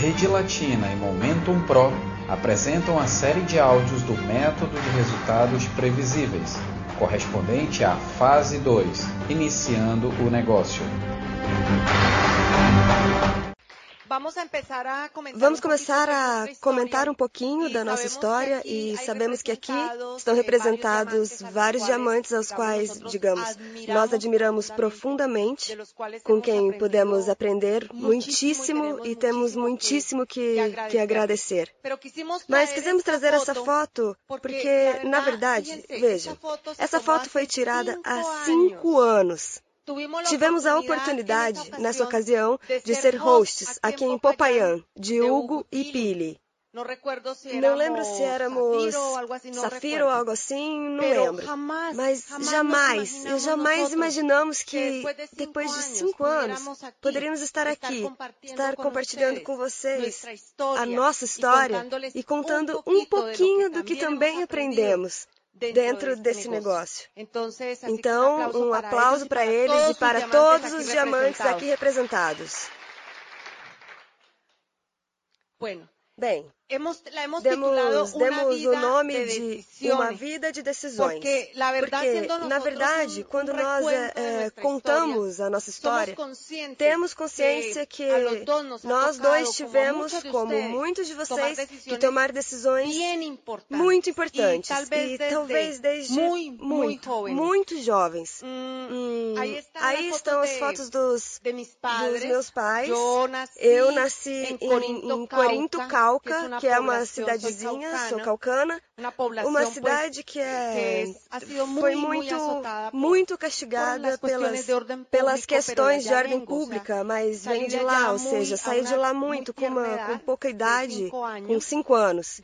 Rede Latina e Momentum Pro apresentam a série de áudios do método de resultados previsíveis, correspondente à fase 2, iniciando o negócio. Vamos começar a comentar um pouquinho da nossa história e sabemos que aqui estão representados vários diamantes aos quais, digamos, nós admiramos profundamente, com quem podemos aprender muitíssimo e temos muitíssimo que, que agradecer. Mas quisemos trazer essa foto porque, na verdade, veja, essa foto foi tirada há cinco anos. Tivemos a oportunidade, nessa ocasião, de ser hosts aqui em Popayán, de Hugo e Pili. Não lembro se éramos Safira ou algo assim, não lembro. Mas jamais, eu jamais imaginamos que depois de cinco anos poderíamos estar aqui, estar compartilhando com vocês a nossa história e contando um pouquinho do que também aprendemos dentro desse negócio. Então, um aplauso para eles e para todos os diamantes aqui representados. Bem, demos, demos o nome de Uma Vida de Decisões. Porque, na verdade, quando nós é, contamos a nossa história, temos consciência que nós dois tivemos, como muitos de vocês, que tomar decisões muito importantes. E talvez desde muito, muito jovens. Hum, aí estão as fotos dos, dos meus pais. Eu nasci em, em Corinto, Cauca, que é uma cidadezinha, sou calcana, uma cidade que é, foi muito, muito castigada pelas, pelas questões de ordem pública, mas vem de lá, ou seja, saiu de lá muito, com, uma, com pouca idade, com cinco anos.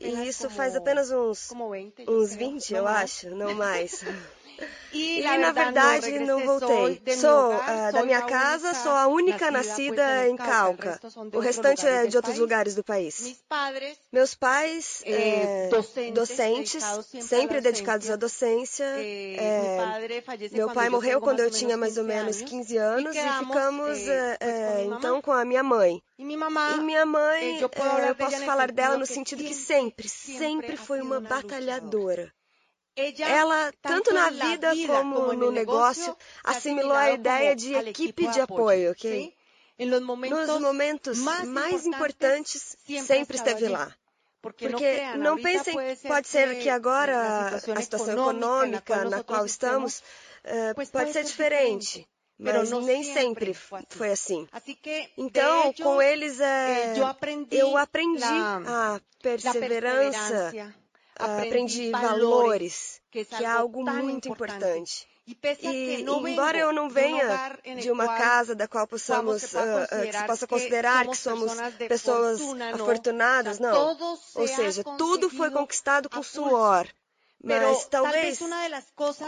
E isso faz apenas uns, uns 20, eu acho, não mais. E, na verdade, não voltei. Sou uh, da minha casa, sou a única nascida em Cauca. O restante é de outros lugares do país. Meus pais, é, docentes, sempre dedicados à docência. É, meu pai morreu quando eu tinha mais ou menos 15 anos e ficamos, é, então, com a minha mãe. E minha mãe, eu posso falar dela no sentido que sempre, sempre foi uma batalhadora. Ela, tanto na vida como no negócio, assimilou a ideia de equipe de apoio, ok? Nos momentos mais importantes, sempre esteve lá. Porque não pensem, pode ser que agora a situação econômica na qual estamos uh, pode ser diferente. Mas nem sempre foi assim. Então, com eles, é, eu aprendi a perseverança, aprendi valores, que é algo muito importante. E, embora eu não venha de uma casa da qual possamos, uh, que se possa considerar que somos pessoas afortunadas, não. Ou seja, tudo foi conquistado com suor. Mas talvez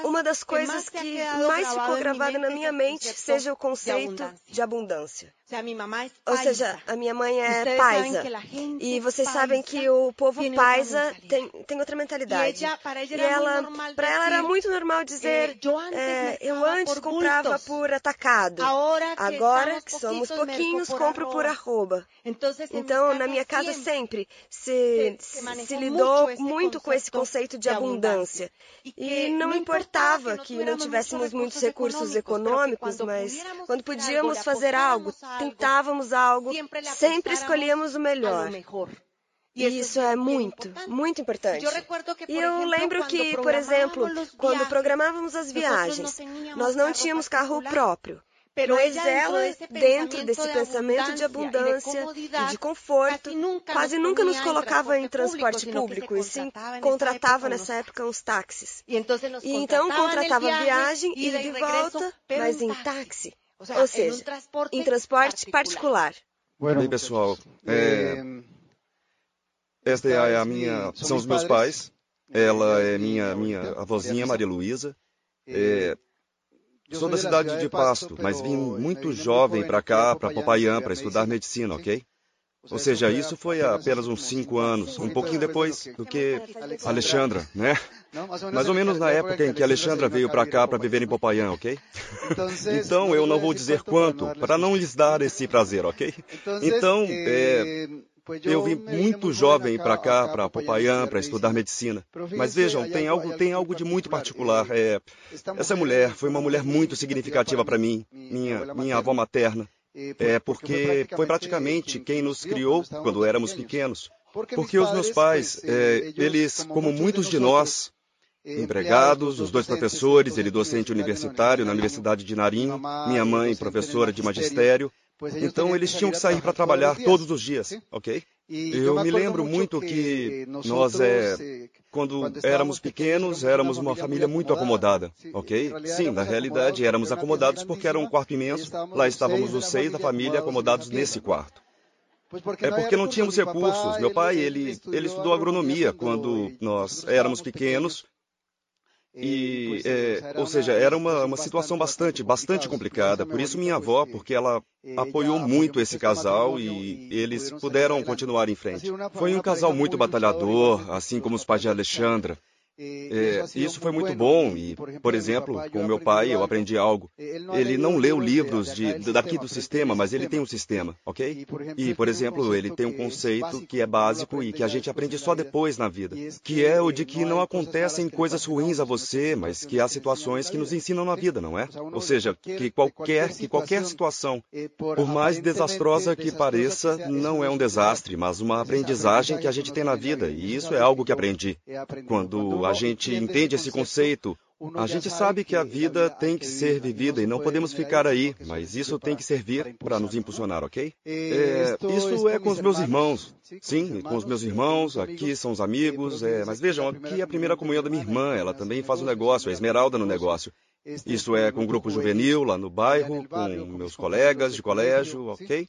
uma das coisas que mais ficou gravada na minha mente seja o conceito de abundância. Ou seja, a minha mãe é paisa. E vocês sabem que o povo paisa tem, tem outra mentalidade. E ela, para ela era muito normal dizer, é, eu antes comprava por atacado. Agora que somos pouquinhos, compro por arroba. Então, na minha casa sempre se, se lidou muito com esse conceito de abundância. E não importava que não tivéssemos muitos recursos econômicos, mas quando podíamos fazer algo, tentávamos algo, sempre escolhíamos o melhor. E isso é muito, muito importante. E eu lembro que, por exemplo, quando programávamos as viagens, nós não tínhamos carro próprio. Mas ela, dentro desse pensamento de abundância e de conforto, quase nunca nos colocava em transporte público, e sim contratava nessa época uns táxis. E então contratava viagem, ida de volta, mas em táxi. Ou seja, em transporte particular. Bem, pessoal, é, esta é a minha, são os meus pais. Ela é minha minha avózinha Maria Luísa. É, sou da cidade de Pasto, mas vim muito jovem para cá, para Popayán, para estudar medicina, ok? Ou seja, isso foi há apenas uns cinco anos, um pouquinho depois do que Alexandra, né? Mais ou menos na época em que Alexandra veio para cá para viver em Popayán, ok? Então eu não vou dizer quanto, para não lhes dar esse prazer, ok? Então, é, eu vim muito jovem para cá, para Popayán, para estudar medicina. Mas vejam, tem algo, tem algo de muito particular. É, essa mulher foi uma mulher muito significativa para mim, minha, minha avó materna. É porque foi praticamente quem nos criou quando éramos pequenos. Porque os meus pais, é, eles, como muitos de nós, empregados, os dois professores, ele docente universitário na Universidade de Narim, minha mãe professora de magistério, então eles tinham que sair para trabalhar todos os dias, ok? Eu me lembro muito que nós, é, quando éramos pequenos, éramos uma família muito acomodada, ok? Sim, na realidade éramos acomodados porque era um quarto imenso, lá estávamos os seis da família acomodados nesse quarto. É porque não tínhamos recursos. Meu pai, ele, ele estudou agronomia quando nós éramos pequenos e, é, ou seja, era uma, uma situação bastante, bastante complicada. Por isso minha avó, porque ela apoiou muito esse casal e eles puderam continuar em frente. Foi um casal muito batalhador, assim como os pais de Alexandra. É, isso foi muito bom e, por exemplo, com meu pai eu aprendi algo. Ele não leu livros de, daqui do sistema, mas ele tem um sistema, ok? E, por exemplo, ele tem um conceito que é básico e que a gente aprende só depois na vida, que é o de que não acontecem coisas ruins a você, mas que há situações que nos ensinam na vida, não é? Ou seja, que qualquer, que qualquer situação, por mais desastrosa que pareça, não é um desastre, mas uma aprendizagem que a gente tem na vida, e isso é algo que aprendi. Quando a gente entende esse conceito, a gente sabe que a vida tem que ser vivida e não podemos ficar aí, mas isso tem que servir para nos impulsionar, ok? É, isso é com os meus irmãos. Sim, com os meus irmãos, aqui são os amigos, é, mas vejam, aqui é a primeira comunhão da minha irmã, ela também faz um negócio, a Esmeralda no negócio. Isso é com o grupo juvenil lá no bairro, com meus colegas de colégio, ok?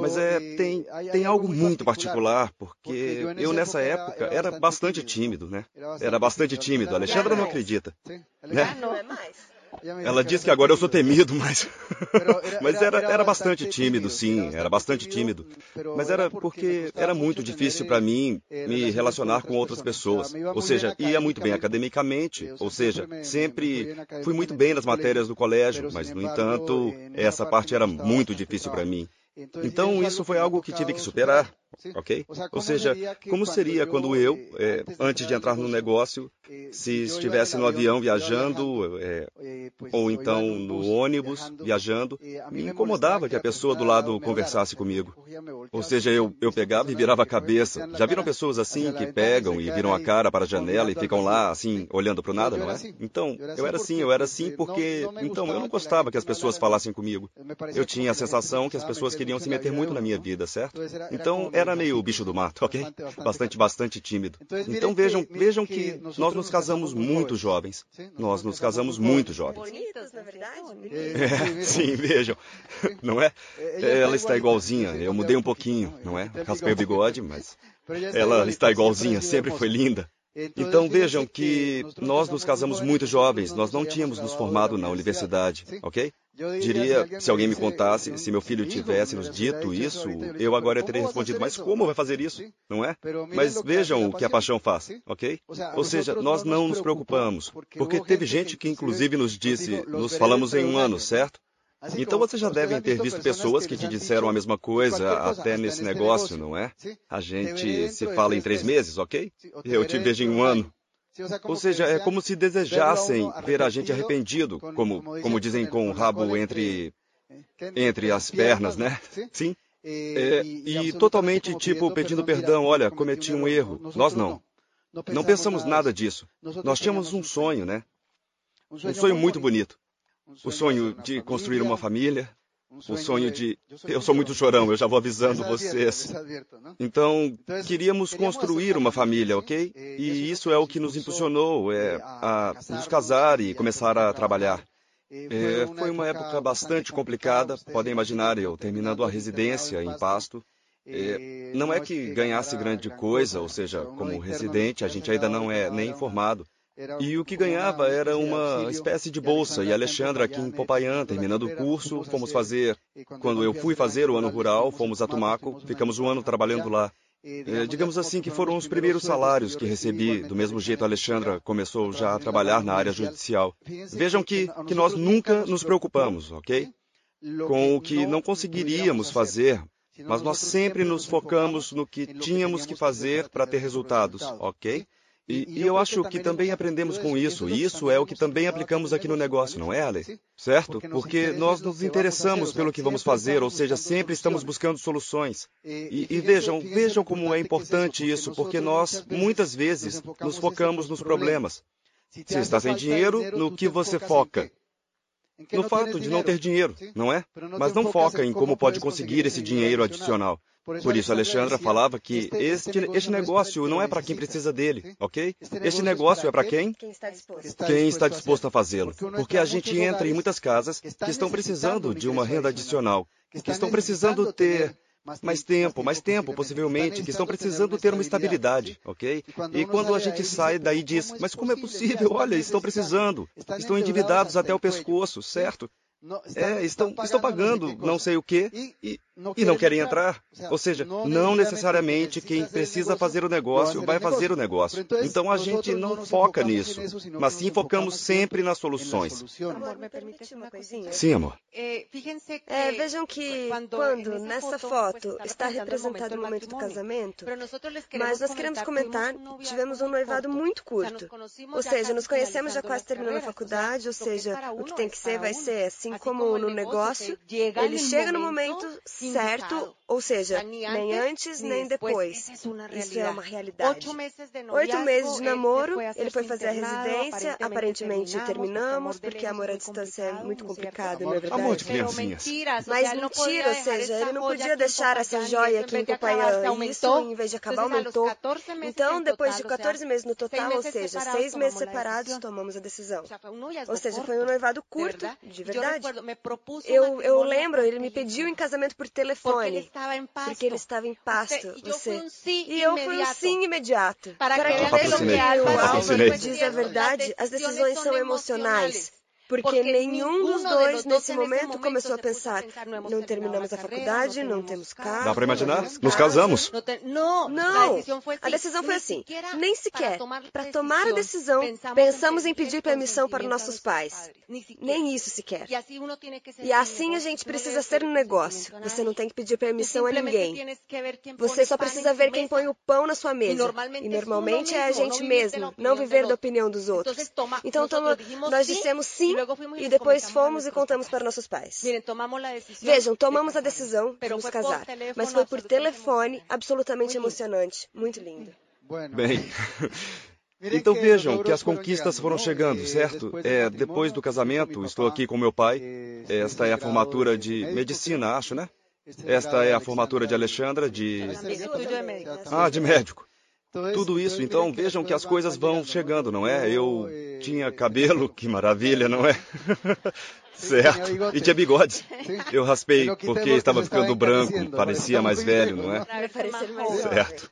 Mas é, tem, tem algo muito particular, porque eu nessa época era bastante tímido, né? Era bastante tímido. A Alexandra não acredita. Né? Não é mais. Ela diz que agora eu sou temido, mas. mas era, era bastante tímido, sim, era bastante tímido. Mas era porque era muito difícil para mim me relacionar com outras pessoas. Ou seja, ia muito bem academicamente, ou seja, sempre fui muito bem nas matérias do colégio, mas, no entanto, essa parte era muito difícil para mim. Então, isso foi algo que tive que superar, ok? Ou seja, como seria quando eu, é, antes de entrar no negócio, se estivesse no avião viajando, é, ou então no ônibus viajando, me incomodava que a pessoa do lado conversasse comigo. Ou seja, eu, eu pegava e virava a cabeça. Já viram pessoas assim que pegam e viram a cara para a janela e ficam lá, assim, olhando para o nada, não é? Então, eu era assim, eu era assim porque, então, eu não gostava que as pessoas falassem comigo. Eu tinha a sensação que as pessoas queriam se meter muito na minha vida, certo? Então era meio bicho do mato, ok? Bastante, bastante tímido. Então vejam, vejam que nós nos casamos muito jovens. Nós nos casamos muito jovens. Bonitos, na verdade? É, sim, vejam. Não é? Ela está igualzinha. Eu mudei um pouquinho, não é? Raspei o bigode, mas ela está igualzinha. Sempre foi linda. Então vejam que nós nos casamos muito jovens, nós não tínhamos nos formado na universidade, ok? Diria, se alguém me contasse, se meu filho tivesse nos dito isso, eu agora teria respondido, mas como vai fazer isso? Não é? Mas vejam o que a paixão faz, ok? Ou seja, nós não nos preocupamos, porque teve gente que inclusive nos disse, nos falamos em um ano, certo? Então vocês já devem ter visto pessoas que te disseram a mesma coisa até nesse negócio, não é? A gente se fala em três meses, ok? Eu te vejo em um ano. Ou seja, é como se desejassem ver a gente arrependido, como, como dizem com o rabo entre, entre as pernas, né? Sim. É, e totalmente tipo pedindo perdão, olha, cometi um erro. Nós não. Não pensamos nada disso. Nós tínhamos um sonho, né? Um sonho muito bonito o sonho de construir uma família, o sonho de. Eu sou muito chorão, eu já vou avisando vocês. Então, queríamos construir uma família, ok? E isso é o que nos impulsionou é, a nos casar e começar a trabalhar. É, foi uma época bastante complicada, podem imaginar eu terminando a residência em Pasto. É, não é que ganhasse grande coisa, ou seja, como residente, a gente ainda não é nem informado. E o que ganhava era uma espécie de bolsa. E Alexandra, aqui em Popayán, terminando o curso, fomos fazer. Quando eu fui fazer o ano rural, fomos a Tumaco, ficamos um ano trabalhando lá. É, digamos assim que foram os primeiros salários que recebi. Do mesmo jeito, Alexandra começou já a trabalhar na área judicial. Vejam que, que nós nunca nos preocupamos, ok? Com o que não conseguiríamos fazer, mas nós sempre nos focamos no que tínhamos que fazer para ter resultados, ok? E, e, eu acho que também aprendemos com isso, e isso é o que também aplicamos aqui no negócio, não é, Ale? Certo? Porque nós nos interessamos pelo que vamos fazer, ou seja, sempre estamos buscando soluções. E, e vejam, vejam como é importante isso, porque nós, muitas vezes, nos focamos nos problemas. Se está sem dinheiro, no que você foca? No fato de não ter dinheiro, não é? Mas não foca em como pode conseguir esse dinheiro adicional. Por isso, Alexandra falava que este, este negócio não é para quem precisa dele, ok? Este negócio é para quem? Quem está disposto a fazê-lo. Porque a gente entra em muitas casas que estão precisando de uma renda adicional, que estão precisando ter mais tempo, mais tempo, possivelmente, que estão precisando ter uma estabilidade, ok? E quando a gente sai daí diz, mas como é possível? Olha, estão precisando, estão endividados até o pescoço, certo? É, estão, estão pagando não sei o quê e, e não querem entrar. Ou seja, não necessariamente quem precisa fazer o negócio vai fazer o negócio. Então a gente não foca nisso, mas sim focamos sempre nas soluções. Amor, me permite uma coisinha? Sim, amor. É, vejam que quando nessa foto está representado o momento do casamento, mas nós queremos comentar, tivemos um noivado muito curto. Ou seja, nos conhecemos já quase terminando a faculdade, ou seja, o que tem que ser vai ser assim como no negócio, ele chega no momento certo, ou seja, nem antes nem depois. Isso é uma realidade. Oito meses de namoro, ele foi fazer a residência, aparentemente terminamos, porque amor à distância é muito complicado, não é verdade? Amor de criancinhas. Mas mentira, ou seja, ele não podia deixar essa joia aqui em Popayán. Isso, em vez de acabar, aumentou. Então, depois de 14 meses no total, ou seja, seis meses separados, tomamos a decisão. Ou seja, foi um noivado curto, de verdade. Eu, eu lembro, ele me pediu em casamento por telefone. Porque ele estava em pasto. Você. E eu fui um sim imediato. Para que o Álvaro diz a verdade, as decisões são emocionais. Porque nenhum dos dois, nesse momento, começou a pensar: não terminamos a faculdade, não temos carro. Dá para imaginar? Nos casamos. Não, a decisão foi assim. Nem sequer. Para tomar a decisão, pensamos em pedir permissão para nossos pais. Nem isso sequer. E assim a gente precisa ser um negócio. Você não tem que pedir permissão a ninguém. Você só precisa ver quem põe o pão na sua mesa. E normalmente é a gente mesmo, não viver da opinião dos outros. Então nós dissemos sim e depois fomos e contamos para nossos pais. Vejam, tomamos a decisão de nos casar, mas foi por telefone, absolutamente emocionante, muito lindo. Bem, então vejam que as conquistas foram chegando, certo? É, depois do casamento, estou aqui com meu pai. Esta é a formatura de medicina, acho, né? Esta é a formatura de Alexandra de. Ah, de médico. Tudo isso, então vejam que as coisas vão chegando, não é? Eu tinha cabelo, que maravilha, não é? Certo. E tinha bigode. Eu raspei porque estava ficando branco, parecia mais velho, não é? Certo.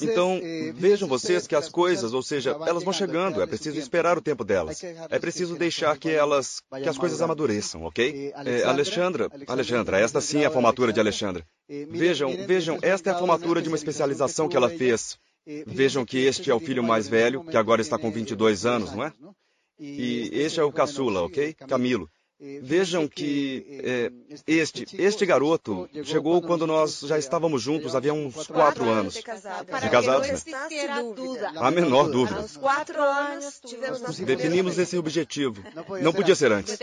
Então, vejam vocês que as coisas, ou seja, elas vão chegando, é preciso esperar o tempo delas. É preciso deixar que elas, que as coisas amadureçam, ok? É, Alexandra, Alexandra, esta sim é a formatura de Alexandra. Vejam, vejam, esta é a formatura de uma especialização que ela fez Vejam que este é o filho mais velho, que agora está com 22 anos, não é? E este é o caçula, ok? Camilo. Vejam que é, este, este garoto chegou quando nós já estávamos juntos, havia uns quatro anos. De casados, né? A menor dúvida. Definimos esse objetivo. Não podia ser antes.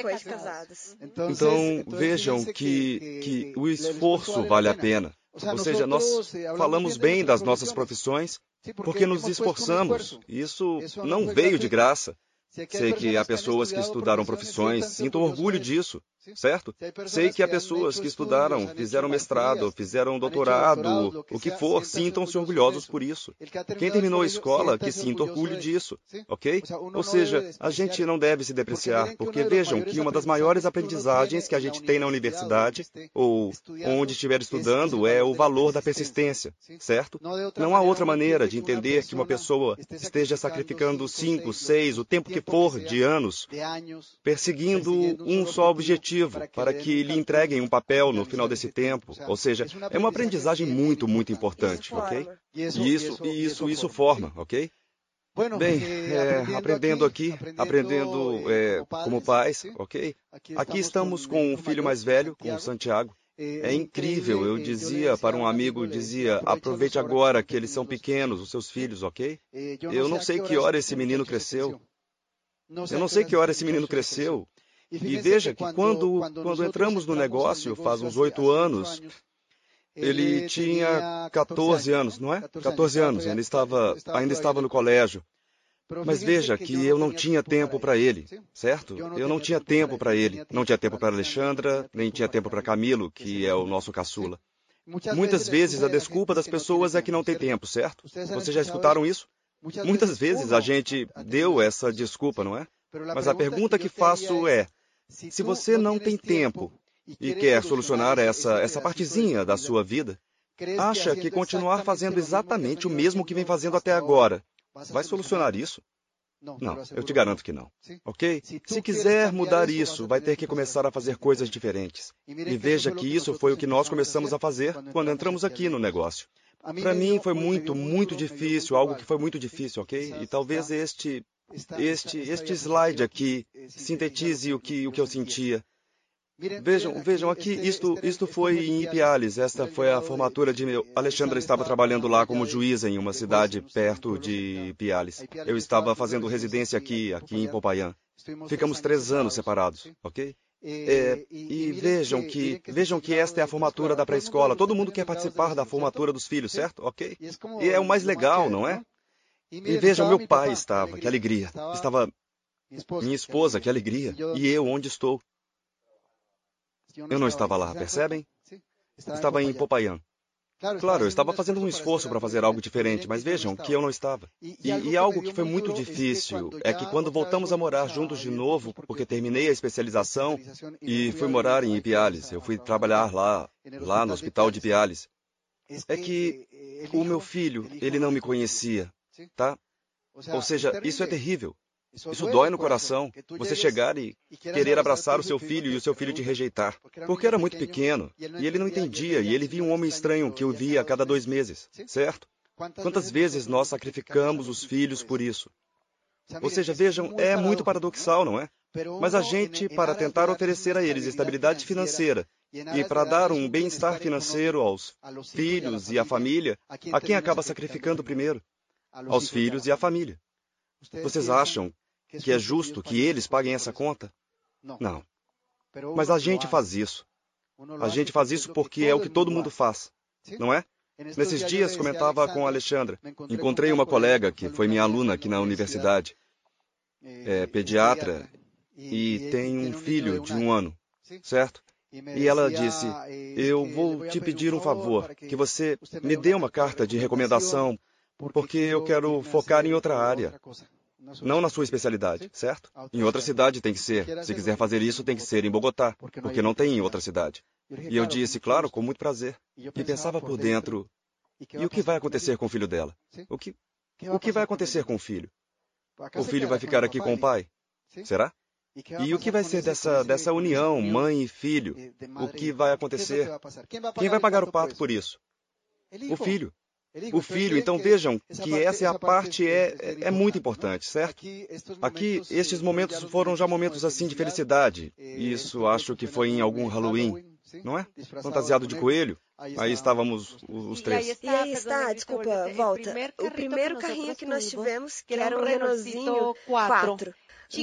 Então, vejam que, que o esforço vale a pena. Ou seja, nós falamos bem das nossas profissões porque nos esforçamos. Isso não veio de graça. Sei que há pessoas que estudaram profissões, sinto orgulho disso. Certo? Sei que há pessoas que estudaram, fizeram mestrado, fizeram doutorado, o que for, sintam-se orgulhosos por isso. Quem terminou a escola, que sinta orgulho disso, ok? Ou seja, a gente não deve se depreciar, porque vejam que uma das maiores aprendizagens que a gente tem na universidade, ou onde estiver estudando, é o valor da persistência, certo? Não há outra maneira de entender que uma pessoa esteja sacrificando cinco, seis, o tempo que for de anos, perseguindo um só objetivo, para que lhe entreguem um papel no final desse tempo. Ou seja, é uma aprendizagem muito, muito importante, ok? E isso, e isso, isso forma, ok? Bem, é, aprendendo aqui, aprendendo é, como pais, ok? Aqui estamos com o filho mais velho, com o Santiago. É incrível, eu dizia para um amigo, dizia, aproveite agora que eles são pequenos, os seus filhos, ok? Eu não sei que hora esse menino cresceu. Eu não sei que hora esse menino cresceu. E veja que quando, quando entramos no negócio, faz uns oito anos, ele tinha 14 anos, não é? 14 anos, ainda estava, ainda estava no colégio. Mas veja que eu não tinha tempo para ele, certo? Eu não tinha tempo para ele. Não tinha tempo para Alexandra, nem tinha tempo para Camilo, que é o nosso caçula. Muitas vezes a desculpa das pessoas é que não tem tempo, certo? Vocês já escutaram isso? Muitas vezes a gente deu essa desculpa, não é? Mas a pergunta que faço é: se você não tem tempo e quer solucionar essa, essa partezinha da sua vida, acha que continuar fazendo exatamente o mesmo que vem fazendo até agora vai solucionar isso? Não, eu te garanto que não. Ok? Se quiser mudar isso, vai ter que começar a fazer coisas diferentes. E veja que isso foi o que nós começamos a fazer quando entramos aqui no negócio. Para mim foi muito, muito difícil, algo que foi muito difícil, ok? E talvez este este, este slide aqui sintetize o que, o que eu sentia. Vejam, vejam aqui, isto, isto foi em Ipiales, esta foi a formatura de meu. Alexandra estava trabalhando lá como juíza em uma cidade perto de Ipiales. Eu estava fazendo residência aqui, aqui em Popayán. Ficamos três anos separados, ok? É, e vejam que, vejam que esta é a formatura da pré-escola. Todo mundo quer participar da formatura dos filhos, certo? Ok? E é o mais legal, não é? E vejam, meu pai estava, que alegria. Estava minha esposa, que alegria. E eu, onde estou? Eu não estava lá, percebem? Estava em Popayán. Claro, eu estava fazendo um esforço para fazer algo diferente, mas vejam que eu não estava. E, e algo que foi muito difícil é que quando voltamos a morar juntos de novo, porque terminei a especialização e fui morar em Ipiales, eu fui trabalhar lá, lá no hospital de Ipiales, é que o meu filho, ele não me conhecia tá? Ou seja, isso é terrível. Isso dói no coração, você chegar e querer abraçar o seu filho e o seu filho te rejeitar. Porque era muito pequeno e ele não entendia e ele via um homem estranho que eu via a cada dois meses, certo? Quantas vezes nós sacrificamos os filhos por isso? Ou seja, vejam, é muito paradoxal, não é? Mas a gente, para tentar oferecer a eles estabilidade financeira e para dar um bem-estar financeiro aos filhos e à família, a quem acaba sacrificando primeiro? Aos filhos e à família. Vocês acham que é justo que eles paguem essa conta? Não. Mas a gente faz isso. A gente faz isso porque é o que todo mundo faz, não é? Nesses dias comentava com a Alexandra. Encontrei uma colega que foi minha aluna aqui na universidade. É pediatra e tem um filho de um ano, certo? E ela disse: Eu vou te pedir um favor, que você me dê uma carta de recomendação porque eu quero focar em outra área. Não na sua especialidade, certo? Em outra cidade tem que ser. Se quiser fazer isso, tem que ser em Bogotá, porque não tem em outra cidade. E eu disse, claro, com muito prazer. E pensava por dentro, e o que vai acontecer com o filho dela? O que, o que vai acontecer com o filho? O filho vai ficar aqui com o pai? Será? E o que vai ser dessa, dessa união, mãe e filho? O que vai acontecer? Quem vai pagar o pato por isso? O filho. O filho, então vejam que essa é a parte é, é, é muito importante, certo? Aqui, estes momentos foram já momentos assim de felicidade. Isso acho que foi em algum Halloween, não é? Fantasiado de coelho. Aí estávamos os três. E aí está, desculpa, volta. O primeiro carrinho que nós tivemos, que era um Renaultzinho 4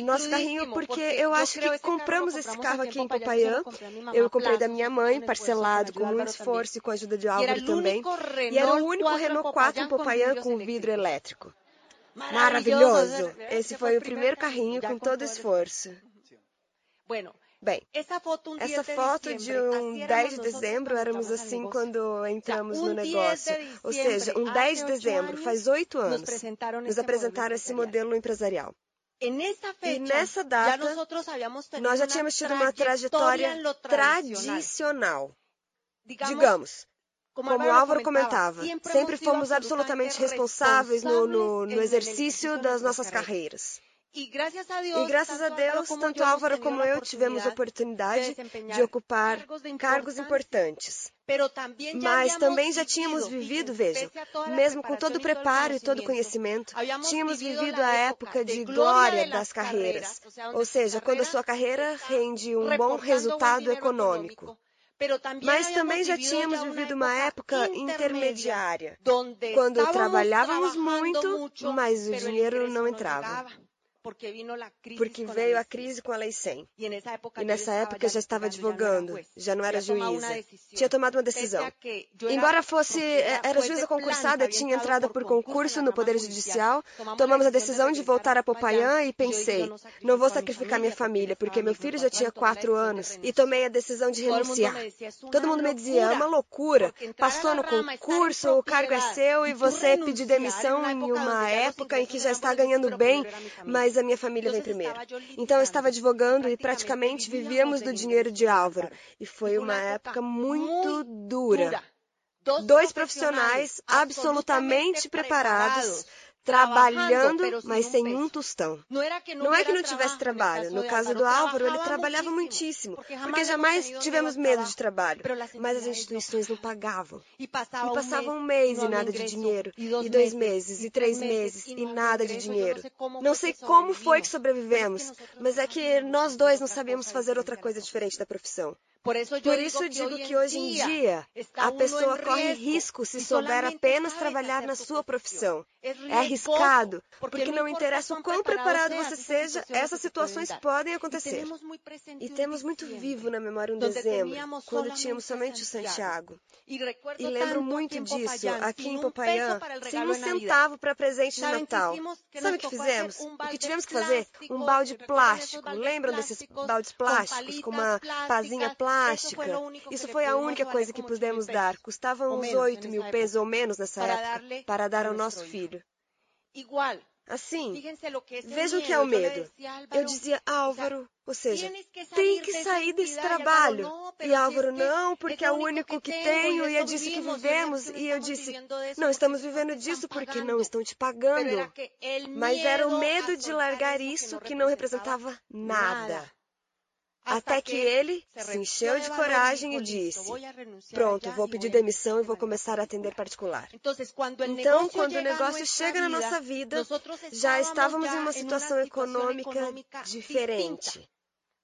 nosso carrinho, porque eu acho que compramos esse carro aqui em Popayán. Eu comprei da minha mãe, parcelado, com muito esforço e com a ajuda de Álvaro também. E era o único Renault 4 em Popayán com vidro elétrico. Maravilhoso! Esse foi o primeiro carrinho com todo esforço. Bem, essa foto de um 10 de dezembro, éramos assim quando entramos no negócio. Ou seja, um 10 de dezembro, faz oito anos, nos apresentaram esse modelo empresarial. E nessa data, nós já tínhamos tido uma trajetória tradicional. Digamos, como o Álvaro comentava, sempre fomos absolutamente responsáveis no, no, no exercício das nossas carreiras. E graças a Deus, tanto Álvaro como eu tivemos oportunidade de ocupar cargos importantes. Mas também já tínhamos vivido, vejam, mesmo com todo o preparo e todo o conhecimento, tínhamos vivido a época de glória das carreiras, ou seja, quando a sua carreira rende um bom resultado econômico. Mas também já tínhamos vivido uma época intermediária, quando trabalhávamos muito, mas o dinheiro não entrava porque veio a crise com a Lei 100. E nessa época eu já estava advogando, já não era juíza. Tinha tomado uma decisão. Embora fosse, era juíza concursada, tinha entrado por concurso no Poder Judicial, tomamos a decisão de voltar a Popayán e pensei, não vou sacrificar minha família, porque meu filho já tinha quatro anos, e tomei a decisão de renunciar. Todo mundo me dizia, é uma loucura, passou no concurso, o cargo é seu e você pedir demissão em uma época em que já está ganhando bem, mas a minha família vem primeiro. Então eu estava advogando e praticamente vivíamos do dinheiro de Álvaro. E foi uma época muito dura. Dois profissionais absolutamente preparados trabalhando, mas sem um tostão. Não é que não tivesse trabalho. No caso do Álvaro, ele trabalhava muitíssimo, porque jamais tivemos medo de trabalho. Mas as instituições não pagavam. E passava um mês e nada de dinheiro, e dois meses, e três meses, e nada de dinheiro. Não sei como foi que sobrevivemos, mas é que nós dois não sabíamos fazer outra coisa diferente da profissão. Por isso, isso digo que hoje em dia a pessoa corre risco se souber apenas trabalhar na sua profissão. É arriscado, porque não interessa o quão preparado você seja, essas situações podem acontecer. E temos muito vivo na memória um dezembro, quando tínhamos somente o Santiago. E lembro muito disso, aqui em Popayán, sem um centavo para presente de Natal. Sabe o que fizemos? O que tivemos que fazer? Um balde plástico. Lembram desses baldes plásticos com uma pazinha plástica? Plástica. Isso foi a única coisa que pudemos dar. Custava uns 8 mil pesos ou menos nessa época para dar ao nosso filho. Assim, vejam o que é o medo. Eu dizia, Álvaro, ou seja, tem que sair desse trabalho. E Álvaro, não, porque é o único que tenho e é disso que vivemos. E eu disse, não estamos vivendo disso porque não estão te pagando. Mas era o medo de largar isso que não representava nada. Até que ele se encheu de coragem e disse: Pronto, vou pedir demissão e vou começar a atender particular. Então, quando o negócio chega na nossa vida, já estávamos em uma situação econômica diferente.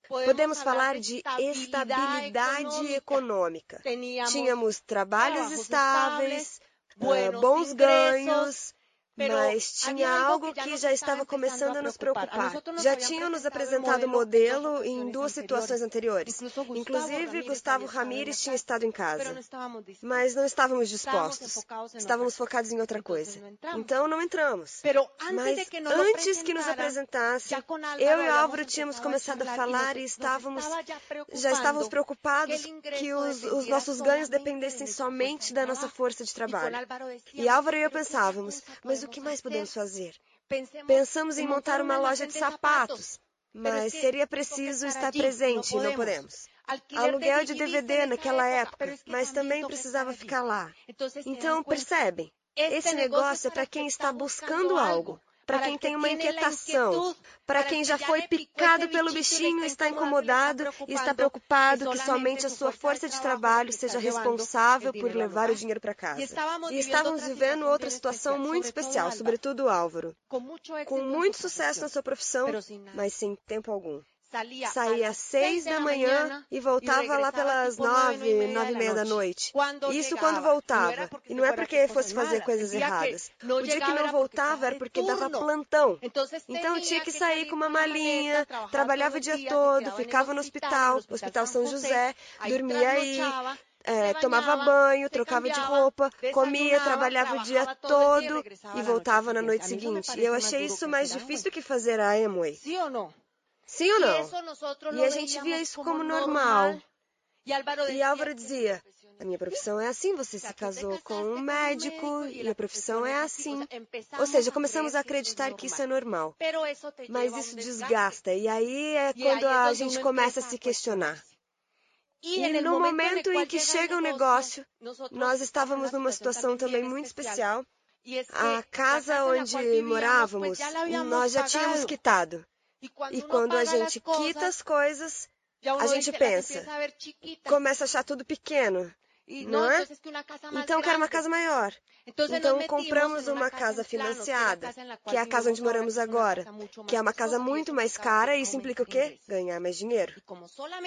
Podemos falar de estabilidade econômica. Tínhamos trabalhos estáveis, eh, bons ganhos, mas tinha algo que já estava começando a nos preocupar. Já tinham nos apresentado o modelo em duas situações anteriores. Inclusive, Gustavo Ramírez tinha estado em casa. Mas não estávamos dispostos. Estávamos focados em outra coisa. Então, não entramos. Mas antes que nos apresentasse, eu e Álvaro tínhamos começado a falar e estávamos, já estávamos preocupados que os, os nossos ganhos dependessem somente da nossa força de trabalho. E Álvaro e eu pensávamos, mas o que mais podemos fazer? Pensamos em montar uma loja de sapatos, mas seria preciso estar presente e não podemos. Aluguel de DVD naquela época, mas também precisava ficar lá. Então, percebem? Esse negócio é para quem está buscando algo para quem tem uma inquietação, para quem já foi picado pelo bichinho e está incomodado e está preocupado que somente a sua força de trabalho seja responsável por levar o dinheiro para casa. E estávamos vivendo outra situação muito especial, sobretudo o Álvaro, com muito sucesso na sua profissão, mas sem tempo algum. Saía às seis da manhã e voltava lá pelas nove, nove e meia da noite. Isso quando voltava. E não é porque fosse fazer coisas erradas. O dia que não voltava era porque dava plantão. Então tinha que sair com uma malinha, trabalhava o dia todo, ficava no hospital, Hospital São José, dormia aí. É, tomava banho, trocava de roupa, comia, trabalhava o dia todo e voltava na noite seguinte. E eu achei isso mais difícil do que fazer a Amway. Sim ou não? E a gente via isso como normal. E Álvaro dizia: a minha profissão é assim, você se casou com um médico e a profissão é assim. Ou seja, começamos a acreditar que isso é normal. Mas isso desgasta, e aí é quando a gente começa a se questionar. E no momento em que chega o negócio, nós estávamos numa situação também muito especial. A casa onde morávamos, nós já tínhamos quitado. E quando a gente quita as coisas, a gente pensa, começa a achar tudo pequeno. Não é? Então quero uma casa maior. Então compramos uma casa financiada, que é a casa onde moramos agora, que é uma casa muito mais cara e isso implica o quê? Ganhar mais dinheiro.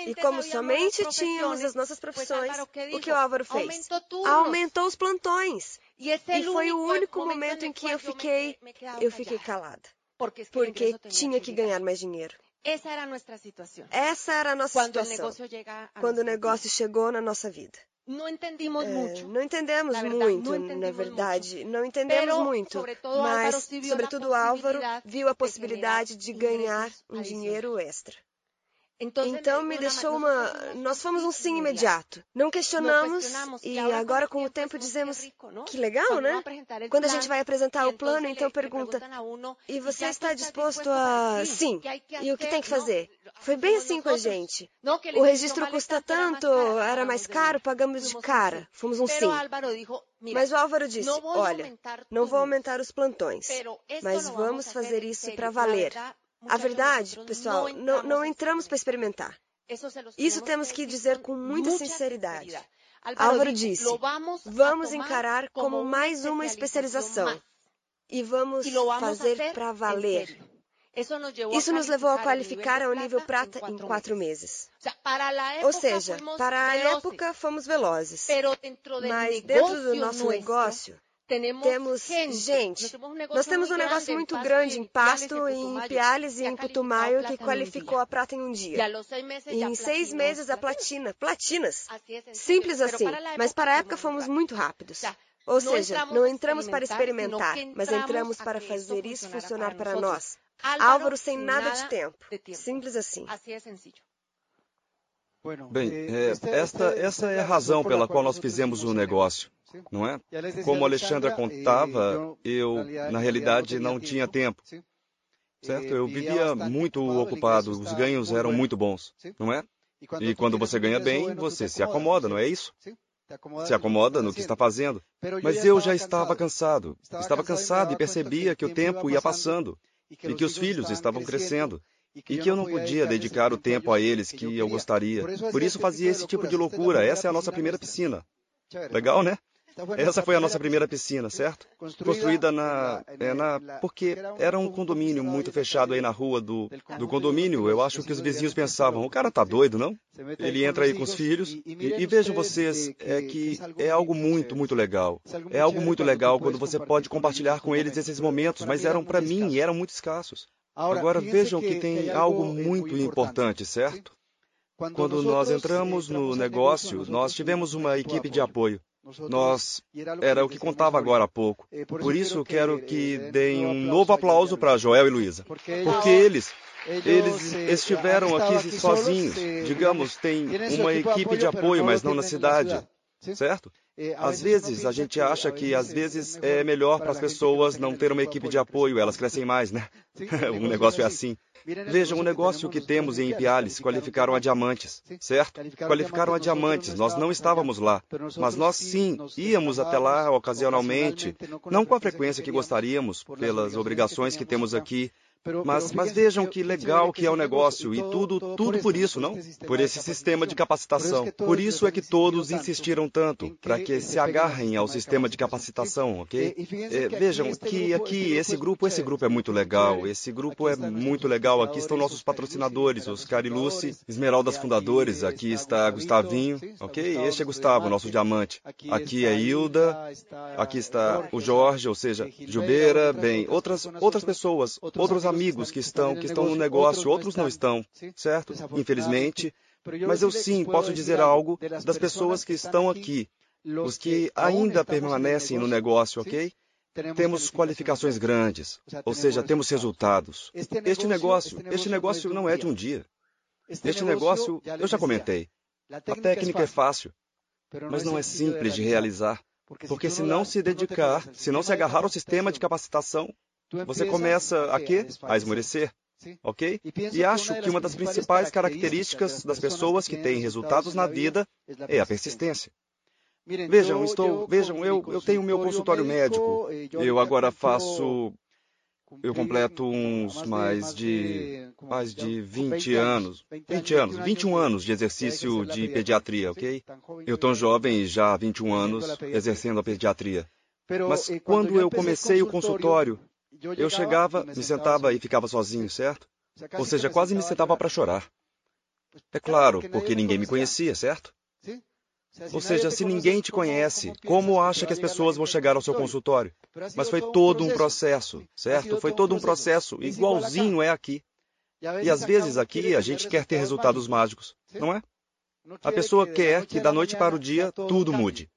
E como somente tínhamos as nossas profissões, o que o Álvaro fez? Aumentou os plantões. E foi o único momento em que eu fiquei, eu fiquei calada, porque tinha que ganhar mais dinheiro. Essa era a nossa situação. Essa era a nossa situação. Quando o negócio chegou na nossa vida. Não entendemos é, muito. Não entendemos verdade, muito, não entendemos na verdade. Muito. Não entendemos Pero, muito. Mas, sobretudo, Álvaro viu a possibilidade de ganhar um dinheiro extra. Então me deixou uma. Nós fomos um sim imediato. Não questionamos e agora com o tempo dizemos que legal, né? Quando a gente vai apresentar o plano, então pergunta: e você está disposto a. Sim. E o que tem que fazer? Foi bem assim com a gente. O registro custa tanto, era mais caro, pagamos de cara. Fomos um sim. Mas o Álvaro disse: olha, não vou aumentar os plantões, mas vamos fazer isso para valer. A verdade, pessoal, não, não entramos para experimentar. Isso temos que dizer com muita sinceridade. Álvaro disse: vamos encarar como mais uma especialização e vamos fazer para valer. Isso nos levou a qualificar ao nível prata em quatro meses. Ou seja, para a época fomos velozes, mas dentro do nosso negócio, temos gente. Nós temos um negócio muito grande em Pasto, em Piales e em Putumayo que qualificou a prata em um dia. E em seis meses a platina. Platinas. Simples assim. Mas para a época fomos muito rápidos. Ou seja, não entramos para experimentar, mas entramos para fazer isso funcionar para nós. Álvaro sem nada de tempo. Simples assim. Bem, é, esta, essa é a razão pela qual nós fizemos o negócio não é? Como a Alexandra contava, eu, na realidade, não tinha tempo. Certo? Eu vivia muito ocupado, os ganhos eram muito bons, não é? E quando você ganha bem, você se acomoda, não é isso? Se acomoda no que está fazendo. Mas eu já estava cansado. Estava cansado e percebia que o tempo ia passando e que os filhos estavam crescendo e que eu não podia dedicar o tempo a eles que eu gostaria. Por isso fazia esse tipo de loucura. Essa é a nossa primeira piscina. Legal, né? Essa foi a nossa primeira piscina, certo? Construída na, é, na. Porque era um condomínio muito fechado aí na rua do, do condomínio. Eu acho que os vizinhos pensavam: o cara tá doido, não? Ele entra aí com os filhos. E, e vejam vocês, é que é algo muito, muito legal. É algo muito legal quando você pode compartilhar com eles esses momentos, mas eram para mim e eram muito escassos. Agora vejam que tem algo muito importante, certo? Quando nós entramos no negócio, nós tivemos uma equipe de apoio. Nós era o que contava agora há pouco. Por isso quero que deem um novo aplauso para Joel e Luísa, porque eles eles estiveram aqui sozinhos. Digamos, tem uma equipe de apoio, mas não na cidade, certo? Às vezes a gente acha que às vezes é melhor para as pessoas não ter uma equipe de apoio, elas crescem mais, né? o negócio é assim. Vejam, o negócio que temos em Ipiales qualificaram a diamantes, certo? Qualificaram a diamantes, nós não estávamos lá, mas nós sim íamos até lá ocasionalmente, não com a frequência que gostaríamos, pelas obrigações que temos aqui, mas, mas vejam que legal que é o negócio e tudo, tudo por isso, não? Por esse sistema de capacitação. Por isso é que todos insistiram tanto, para que se agarrem ao sistema de capacitação, ok? É, vejam que aqui, esse grupo, esse grupo é muito legal, esse grupo é muito legal. Aqui estão nossos patrocinadores, Oscar e Lucy, Esmeraldas Fundadores, aqui está Gustavinho, ok? Este é Gustavo, nosso diamante. Aqui é Hilda, aqui está o Jorge, ou seja, Jubeira, bem, outras, outras pessoas, outros amigos que estão, que estão no negócio, outros não estão, certo? Infelizmente. Mas eu sim posso dizer algo das pessoas que estão aqui, os que ainda permanecem no negócio, ok? temos qualificações grandes, ou seja, temos resultados. Este negócio, este negócio não é de um dia. Este negócio, eu já comentei. A técnica é fácil, mas não é simples de realizar. Porque se não se dedicar, se não se agarrar ao sistema de capacitação, você começa a quê? A esmorecer. Ok? E acho que uma das principais características das pessoas que têm resultados na vida é a persistência. Vejam, estou, vejam, eu, eu tenho meu consultório médico. Eu agora faço eu completo uns mais de mais de 20 anos, 20 anos, 21 anos de exercício de pediatria, ok? Eu tão jovem, já há 21 anos, exercendo a pediatria. Mas quando eu comecei o consultório, eu chegava, me sentava e ficava sozinho, certo? Ou seja, quase me sentava para chorar. É claro, porque ninguém me conhecia, certo? Ou seja, se ninguém te conhece, como acha que as pessoas vão chegar ao seu consultório? Mas foi todo um processo, certo? Foi todo um processo, igualzinho é aqui. E às vezes aqui a gente quer ter resultados mágicos, não é? A pessoa quer que da noite para o dia tudo mude.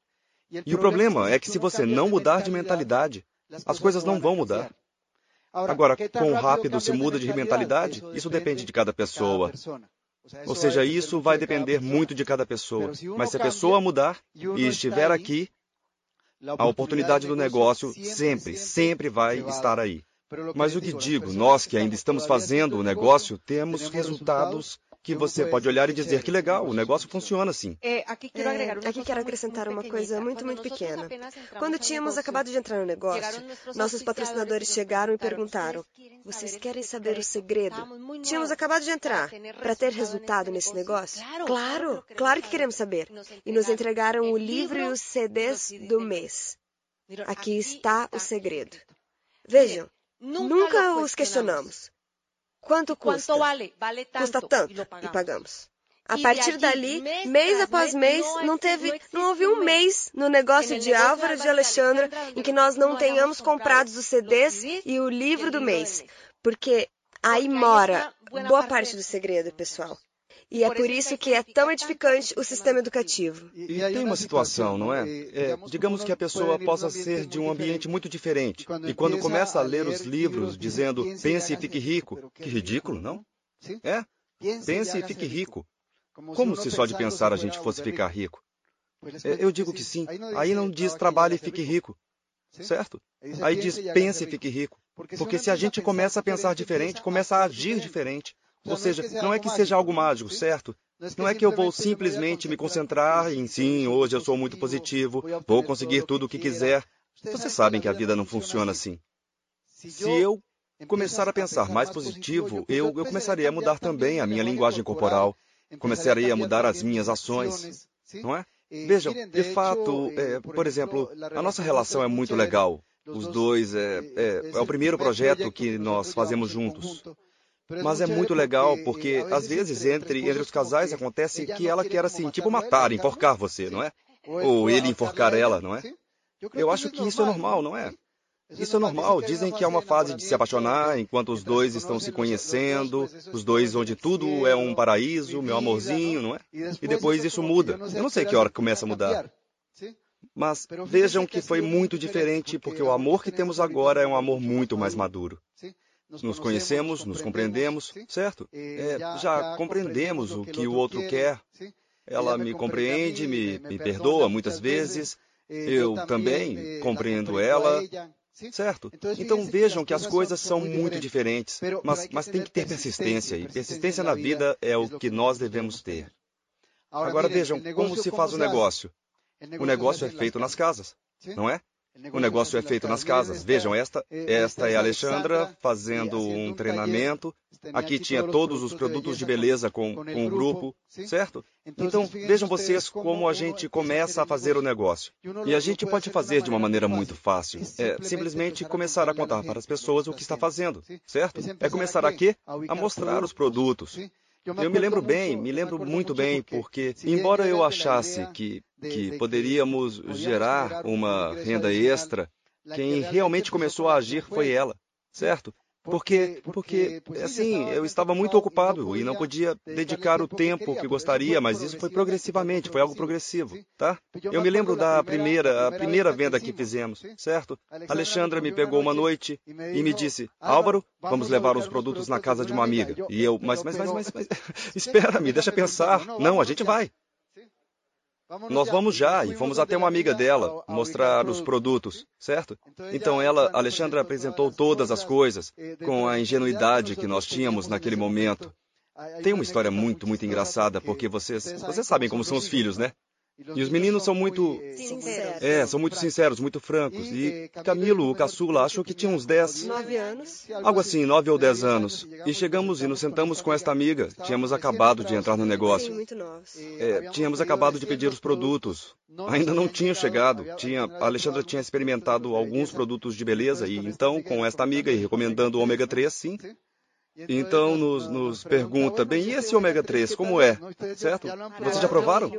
E o problema é que se você não mudar de mentalidade, as coisas não vão mudar. Agora, quão rápido se muda de mentalidade, isso depende de cada pessoa. Ou seja, isso vai depender muito de cada pessoa. Mas se a pessoa mudar e estiver aqui, a oportunidade do negócio sempre, sempre vai estar aí. Mas o que digo, nós que ainda estamos fazendo o negócio, temos resultados que você pode olhar e dizer que legal, o negócio funciona assim. É, aqui quero acrescentar uma coisa muito, muito pequena. Quando tínhamos acabado de entrar no negócio, nossos patrocinadores chegaram e perguntaram: Vocês querem saber o segredo? Tínhamos acabado de entrar. Para ter resultado nesse negócio? Claro, claro que queremos saber. E nos entregaram o livro e os CDs do mês. Aqui está o segredo. Vejam, nunca os questionamos. Quanto custa? Custa tanto e, pagamos. A partir dali, mês após mês, não teve, não houve um mês no negócio de Álvaro de Alexandra em que nós não tenhamos comprado os CDs e o livro do mês, porque aí mora boa parte do segredo, pessoal. E é por isso que é tão edificante o sistema educativo. E tem uma situação, não é? é? Digamos que a pessoa possa ser de um ambiente muito diferente. E quando começa a ler os livros dizendo pense e fique rico, que ridículo, não? É? Pense e fique rico. Como se só de pensar a gente fosse ficar rico? Eu digo que sim. Aí não diz trabalhe e fique rico. Certo? Aí diz pense e fique rico. Porque se a gente começa a pensar diferente, começa a agir diferente, ou seja, não é que seja algo mágico, certo? Não é que eu vou simplesmente me concentrar em sim, hoje eu sou muito positivo, vou conseguir tudo o que quiser. Vocês sabem que a vida não funciona assim. Se eu começar a pensar mais positivo, eu, eu começaria a mudar também a minha linguagem corporal, começaria a mudar as minhas ações, não é? Vejam, de fato, é, por exemplo, a nossa relação é muito legal. Os dois é, é, é o primeiro projeto que nós fazemos juntos. Mas é muito legal porque, às vezes, entre, entre os casais acontece que ela quer, assim, tipo matar, enforcar você, não é? Ou ele enforcar ela, não é? Eu acho que isso é normal, não é? Isso é normal. Dizem que é uma fase de se apaixonar enquanto os dois estão se conhecendo, os dois onde tudo é um paraíso, meu amorzinho, não é? E depois isso muda. Eu não sei que hora começa a mudar. Mas vejam que foi muito diferente porque o amor que temos agora é um amor muito mais maduro nos conhecemos, nos compreendemos, certo? É, já compreendemos o que o outro quer. Ela me compreende, me, me perdoa muitas vezes. Eu também compreendo ela. Certo? Então vejam que as coisas são muito diferentes, mas, mas tem que ter persistência, e persistência na vida é o que nós devemos ter. Agora vejam como se faz o negócio. O negócio é feito nas casas, não é? O negócio é feito nas casas. Vejam, esta, esta é a Alexandra fazendo um treinamento. Aqui tinha todos os produtos de beleza com, com o grupo, certo? Então, vejam vocês como a gente começa a fazer o negócio. E a gente pode fazer de uma maneira muito fácil. É simplesmente começar a contar para as pessoas o que está fazendo, certo? É começar aqui a mostrar os produtos. Eu me lembro bem, me lembro muito bem, porque, embora eu achasse que, que poderíamos gerar uma renda extra, quem realmente começou a agir foi ela, certo? Porque, porque, assim, eu estava muito ocupado e não podia dedicar o tempo que gostaria, mas isso foi progressivamente, foi algo progressivo, tá? Eu me lembro da primeira, a primeira venda que fizemos, certo? Alexandra me pegou uma noite e me disse, Álvaro, vamos levar os produtos na casa de uma amiga. E eu, mas, mas, mas, mas, mas espera-me, deixa pensar. Não, a gente vai. Nós vamos já e fomos até uma amiga dela mostrar os produtos, certo? Então ela, Alexandra, apresentou todas as coisas com a ingenuidade que nós tínhamos naquele momento. Tem uma história muito, muito engraçada, porque vocês, vocês sabem como são os filhos, né? E os meninos são muito. Sinceros. É, são muito sinceros, muito francos. E Camilo, o caçula, achou que tinha uns 10. Nove anos. Algo assim, nove ou dez anos. E chegamos e nos sentamos com esta amiga. Tínhamos acabado de entrar no negócio. Novos. É, tínhamos acabado de pedir os produtos. Ainda não tinham chegado. Tinha, a Alexandra tinha experimentado alguns produtos de beleza e então, com esta amiga e recomendando o ômega 3, sim, então nos, nos pergunta, bem, e esse ômega 3, como é? Certo? Vocês já provaram?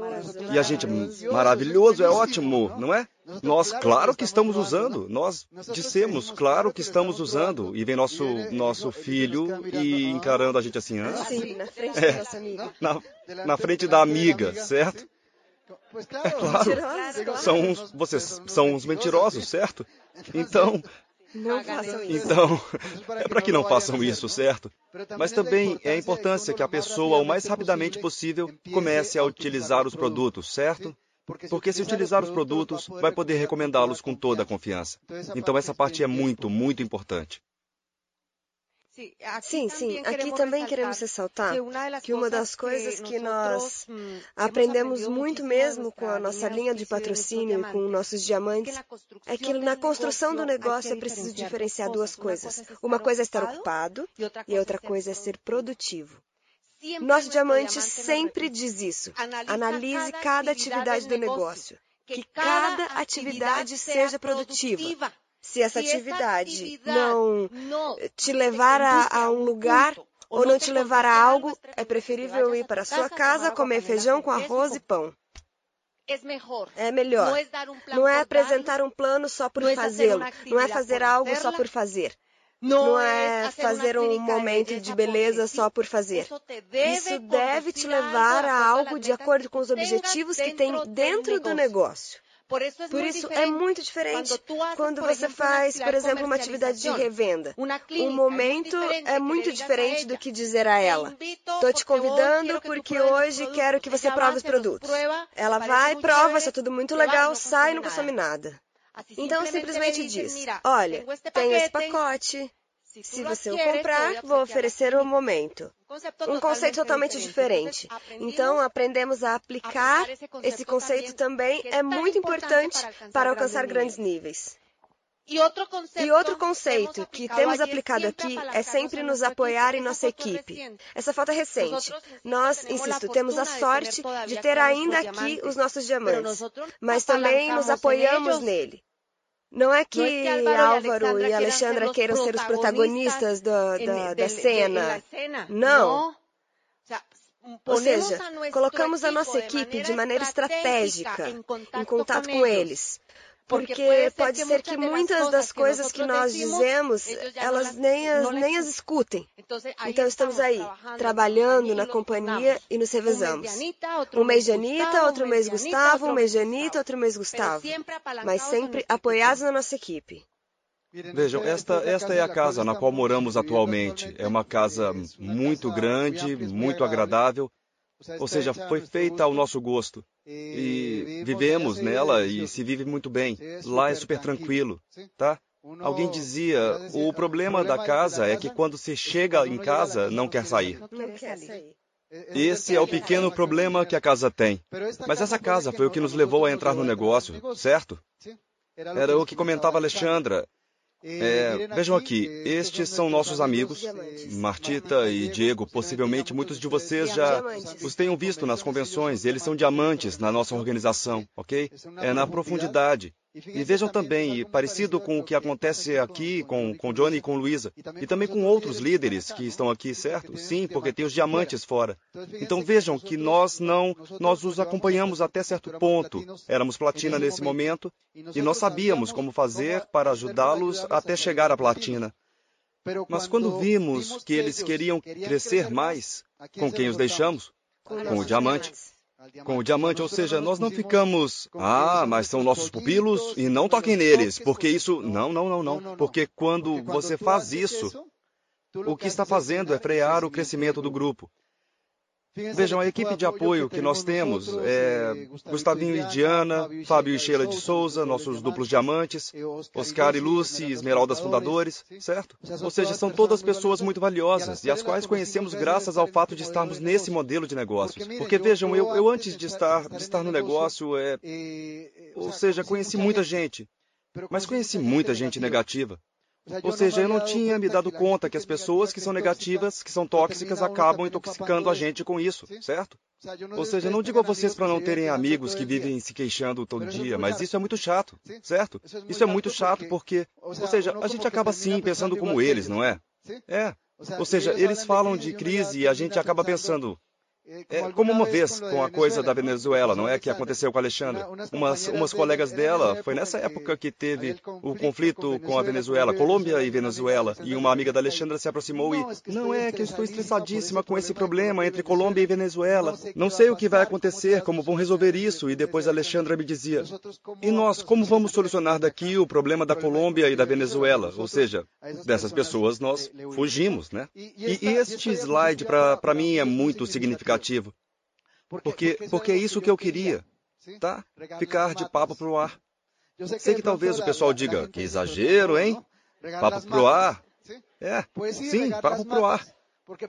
E a gente, maravilhoso, é ótimo, não é? Nós, claro que estamos usando. Nós dissemos, claro que estamos usando. E vem nosso, nosso filho e encarando a gente assim, ah? Sim, na frente é, da nossa amiga. Na, na frente da amiga, certo? É claro. São uns, vocês são uns mentirosos, certo? Então, não façam isso. Então, é para que não façam isso, certo? Mas também é a importância que a pessoa, o mais rapidamente possível, comece a utilizar os produtos, certo? Porque se utilizar os produtos, vai poder recomendá-los com toda a confiança. Então, essa parte é muito, muito importante. Sim, sim. Aqui também queremos ressaltar que uma das coisas que nós mm, aprendemos muito mesmo com a nossa linha de patrocínio e com nossos diamantes é que na construção do negócio é preciso diferenciar duas coisas. Uma coisa é estar ocupado e outra coisa é ser produtivo. Nosso diamante sempre diz isso. Analise cada atividade do negócio. Que cada atividade seja produtiva se essa atividade não te levar a, a um lugar ou não te levar a algo, é preferível ir para a sua casa comer feijão com arroz e pão. É melhor. Não é apresentar um plano só por fazê-lo. Não é fazer algo só por fazer. Não é fazer um momento de beleza só por fazer. Isso deve te levar a algo de acordo com os objetivos que tem dentro do negócio. Por isso é muito diferente quando você faz, por exemplo, uma atividade de revenda. Um momento é muito diferente do que dizer a ela: Estou te convidando porque hoje quero que você prove os produtos. Ela vai, prova, está tudo muito legal, sai e não consome nada. Então simplesmente diz: Olha, tenho esse pacote. Se você o comprar, vou oferecer um momento. Um conceito totalmente diferente. Então, aprendemos a aplicar esse conceito também é muito importante para alcançar grandes níveis. E outro conceito que temos aplicado aqui é sempre nos apoiar em nossa equipe. Essa foto é recente. Nós, insisto, temos a sorte de ter ainda aqui os nossos diamantes, mas também nos apoiamos nele. Não é que Álvaro e Alexandra queiram ser os protagonistas do, da, da cena. Não. Ou seja, colocamos a nossa equipe de maneira estratégica em contato com eles. Porque pode ser que muitas das coisas que nós dizemos, elas nem as, nem as escutem. Então estamos aí, trabalhando na companhia e nos revezamos. Um mês de Anitta, outro mês Gustavo, um mês de Anitta, outro mês Gustavo. Mas sempre apoiados na nossa equipe. Vejam, esta, esta é a casa na qual moramos atualmente. É uma casa muito grande, muito agradável ou seja, foi feita ao nosso gosto. E vivemos nela e se vive muito bem. Lá é super tranquilo, tá? Alguém dizia: o problema da casa é que quando se chega em casa, não quer sair. Não quer sair. Esse é o pequeno problema que a casa tem. Mas essa casa foi o que nos levou a entrar no negócio, certo? Era o que comentava Alexandra. É, vejam aqui, estes são nossos amigos, Martita e Diego. Possivelmente muitos de vocês já os tenham visto nas convenções. Eles são diamantes na nossa organização, ok? É na profundidade. E vejam também, e parecido com o que acontece aqui com, com Johnny e com Luísa, e também com outros líderes que estão aqui, certo? Sim, porque tem os diamantes fora. Então vejam que nós não, nós os acompanhamos até certo ponto. Éramos platina nesse momento, e nós sabíamos como fazer para ajudá-los até chegar à platina. Mas quando vimos que eles queriam crescer mais, com quem os deixamos? Com o diamante. Com o diamante, ou seja, nós não ficamos, ah, mas são nossos pupilos e não toquem neles, porque isso. Não, não, não, não. Porque quando você faz isso, o que está fazendo é frear o crescimento do grupo. Vejam, a equipe de apoio que nós temos é Gustavinho e Diana, Fábio e Sheila de Souza, nossos duplos diamantes, Oscar e Lucy, Esmeraldas fundadores, certo? Ou seja, são todas pessoas muito valiosas e as quais conhecemos graças ao fato de estarmos nesse modelo de negócios. Porque vejam, eu, eu antes de estar, de estar no negócio, é, ou seja, conheci muita gente, mas conheci muita gente negativa. Ou seja, eu não tinha me dado conta que as pessoas que são negativas, que são tóxicas, acabam intoxicando a gente com isso, certo? Ou seja, não digo a vocês para não terem amigos que vivem se queixando todo dia, mas isso é muito chato, certo? Isso é muito chato porque, ou seja, a gente acaba sim pensando como eles, não é? É. Ou seja, eles falam de crise e a gente acaba pensando, é como uma vez com a coisa da Venezuela, não é? Que aconteceu com a Alexandra. Umas, umas colegas dela, foi nessa época que teve o conflito com a Venezuela, Colômbia e Venezuela, e uma amiga da Alexandra se aproximou e, não é que eu estou estressadíssima com esse problema entre Colômbia e Venezuela. Não sei o que vai acontecer, como vão resolver isso. E depois a Alexandra me dizia, e nós, como vamos solucionar daqui o problema da Colômbia e da Venezuela? Ou seja, dessas pessoas nós fugimos, né? E, e este slide, para mim, é muito significativo significativo. Porque, porque é isso que eu queria, tá? Ficar de papo pro ar. Sei que talvez o pessoal diga, que exagero, hein? Papo pro ar. É, sim, papo pro ar.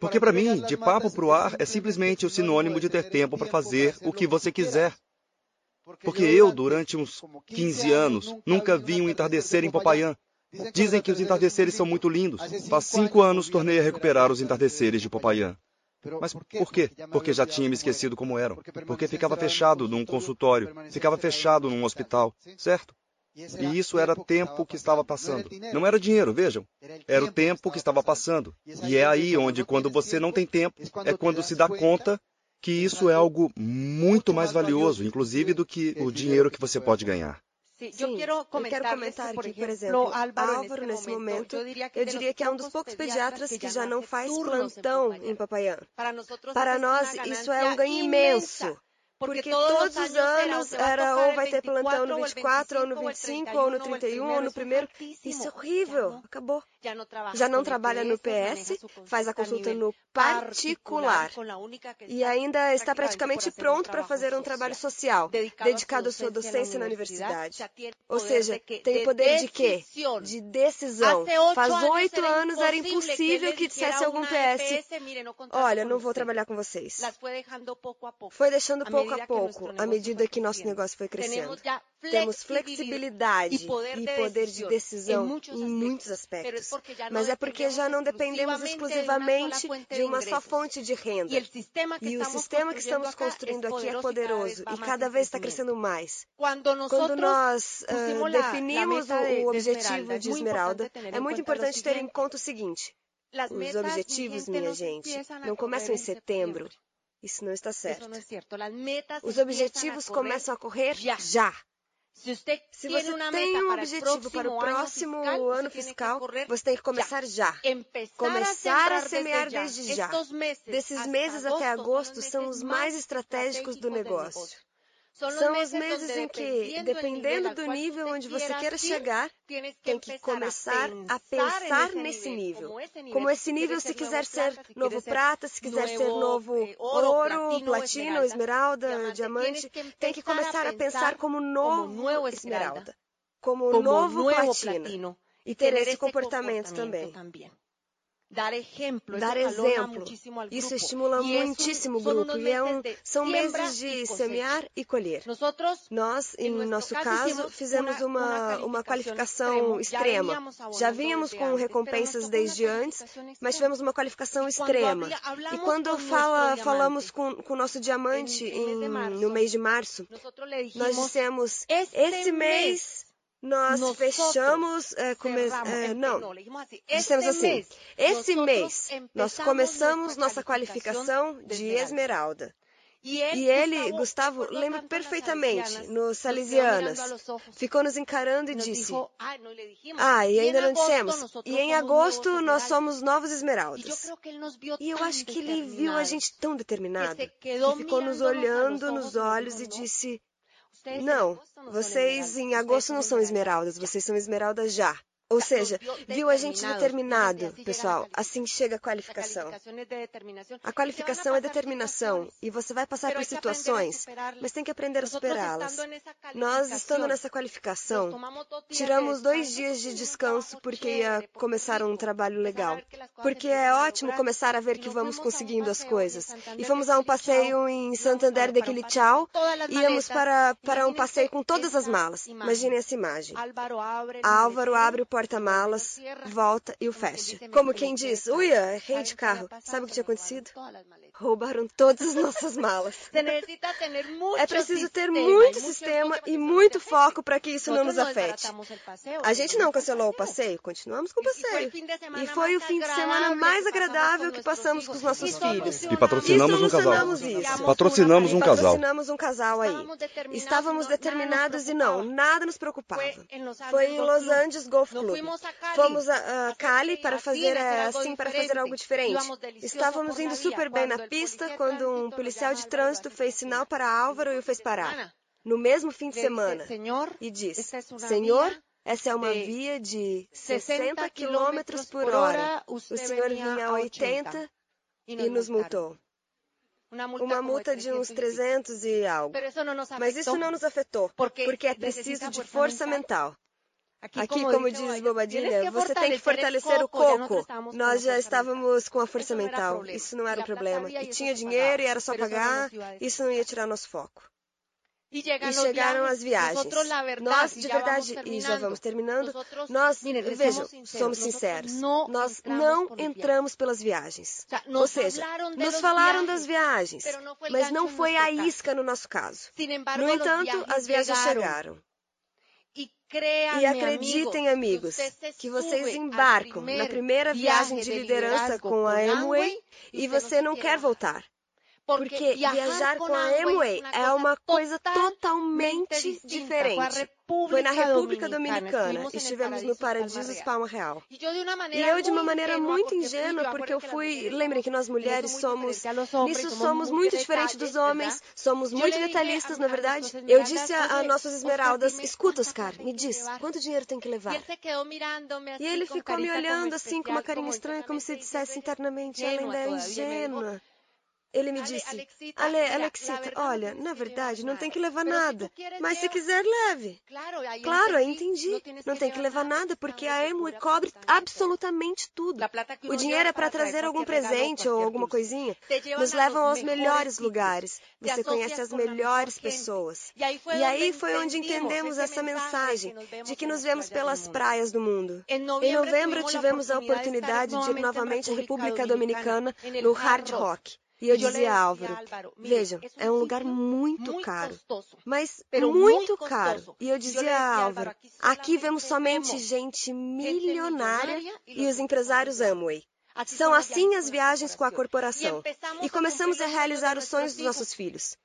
Porque para mim, de papo pro ar é simplesmente o sinônimo de ter tempo para fazer o que você quiser. Porque eu, durante uns 15 anos, nunca vi um entardecer em Popayán. Dizem que os entardeceres são muito lindos. Faz cinco anos tornei a recuperar os entardeceres de Popayán. Mas por quê? Porque já tinha me esquecido como eram. Porque ficava fechado num consultório, ficava fechado num hospital, certo? E isso era tempo que estava passando. Não era dinheiro, vejam. Era o tempo que estava passando. E é aí onde, quando você não tem tempo, é quando se dá conta que isso é algo muito mais valioso, inclusive do que o dinheiro que você pode ganhar. Sim, eu quero comentar aqui, por exemplo, Álvaro, nesse momento, eu diria que é um dos poucos pediatras que já não faz plantão em Papaiã. Para nós, isso é um ganho imenso. Porque todos os anos era ou vai ter plantão no 24, ou no 25, ou no 31, ou no primeiro. Isso é horrível. Acabou. Já não trabalha no PS, faz a consulta no particular. E ainda está praticamente pronto para fazer um trabalho social, dedicado à sua docência na universidade. Ou seja, tem poder de quê? De decisão. Faz oito anos era impossível que dissesse algum PS: Olha, não vou trabalhar com vocês. Foi deixando pouco a pouco, à medida que nosso negócio foi crescendo. Temos flexibilidade e poder de decisão em muitos aspectos. Mas é porque já não dependemos exclusivamente de uma só fonte de renda. E o sistema que estamos construindo aqui é poderoso e cada vez está crescendo mais. Quando nós uh, definimos o objetivo de Esmeralda, é muito importante ter em conta o seguinte: os objetivos, minha gente, não começam em setembro. Isso não está certo. Os objetivos começam a correr já. Se você tem um objetivo para o próximo ano fiscal, você tem que começar já. Começar a semear desde já. Desses meses até agosto são os mais estratégicos do negócio. São os meses em que, dependendo do nível onde você queira chegar, tem que começar a pensar nesse nível. Como esse nível, se quiser ser novo prata, se quiser ser novo ouro, platina, esmeralda, diamante, tem que começar a pensar como novo esmeralda, como novo platina. E ter esse comportamento também. Dar exemplo. Dar exemplo. Isso estimula muitíssimo o grupo e é um, são meses de semear e colher. Nós, em nosso caso, fizemos uma, uma qualificação extrema. Já vínhamos com recompensas desde antes, mas tivemos uma qualificação extrema. E quando fala, falamos com o nosso diamante em, no mês de março, nós dissemos: esse mês nós fechamos. É, come, é, não, dissemos assim: esse mês nós começamos nossa qualificação de esmeralda. E ele, Gustavo, lembra perfeitamente, nos Salesianas. Ficou nos encarando e disse: Ah, e ainda não dissemos. E em agosto nós somos novos esmeraldas. E eu acho que ele viu a gente tão determinado que ficou nos olhando nos olhos e disse: Não, vocês em agosto não são esmeraldas, vocês são esmeraldas já. Ou seja, viu a gente determinado, pessoal. Assim chega a qualificação. A qualificação é determinação e você vai passar por situações, mas tem que aprender a superá-las. Nós, estando nessa qualificação, tiramos dois dias de descanso porque ia começar um trabalho legal. Porque é ótimo começar a ver que vamos conseguindo as coisas. E fomos a um passeio em Santander de Quilichao e íamos para, para um passeio com todas as malas. Imaginem essa imagem. Álvaro abre o porta porta-malas, volta e o fecha. Como quem diz, uia, errei de carro. Sabe o que tinha acontecido? Roubaram todas as nossas malas. É preciso ter muito sistema e muito foco para que isso não nos afete. A gente não cancelou o passeio, continuamos com o passeio. E foi o fim de semana mais agradável que passamos com os nossos filhos. E patrocinamos um casal. Isso. Patrocinamos um casal. Patrocinamos um casal aí. Estávamos determinados e não, nada nos preocupava. Foi em Los Angeles Golf Club. Fomos a, a Cali para fazer é, assim para fazer algo diferente. Estávamos indo super bem na pista quando um policial de trânsito fez sinal para Álvaro e o fez parar. No mesmo fim de semana. E disse: Senhor, essa é uma via de 60 km por hora. O senhor vinha a 80 e nos multou. Uma multa de uns 300 e algo. Mas isso não nos afetou, porque é preciso de força mental. Aqui, como, diz Bobadilha, você tem que fortalecer o coco. Nós já estávamos com a força mental. Isso não era um problema. E tinha dinheiro e era só pagar. Isso não ia tirar nosso foco. E chegaram as viagens. Nós, de verdade, e já vamos terminando, nós, vejam, somos sinceros, nós não entramos pelas viagens. Ou seja, nos falaram das viagens, mas não foi a isca no nosso caso. No entanto, as viagens chegaram. E acreditem, amigos, que vocês embarcam na primeira viagem de liderança com a Amway e você não quer voltar. Porque viajar com a Amway é uma coisa totalmente diferente. Foi na República Dominicana. Estivemos no Paradiso Palma Real. E eu, de uma maneira muito ingênua, porque eu fui. Lembrem que nós mulheres somos. Nisso somos muito diferentes dos homens, somos muito detalhistas, na verdade. Eu disse a, a nossas esmeraldas: escuta, Oscar, me diz, quanto dinheiro tem que levar? E ele ficou me olhando assim, com uma carinha estranha, como se dissesse internamente: ela ainda é ingênua. Ele me disse, Ale, Alexita, olha, na verdade, não tem que levar nada, mas se quiser, leve. Claro, aí entendi. Não tem que levar nada, porque a Amway cobre absolutamente tudo. O dinheiro é para trazer algum presente ou alguma coisinha. Nos levam aos melhores lugares. Você conhece as melhores pessoas. E aí foi onde entendemos essa mensagem de que nos vemos pelas praias do mundo. Em novembro, tivemos a oportunidade de ir novamente à República Dominicana no Hard Rock. E eu dizia a Álvaro, vejam, é um lugar muito caro, mas muito caro. E eu dizia a Álvaro, aqui vemos somente gente milionária e os empresários Amway. São assim as viagens com a corporação. E começamos a realizar os sonhos dos nossos filhos.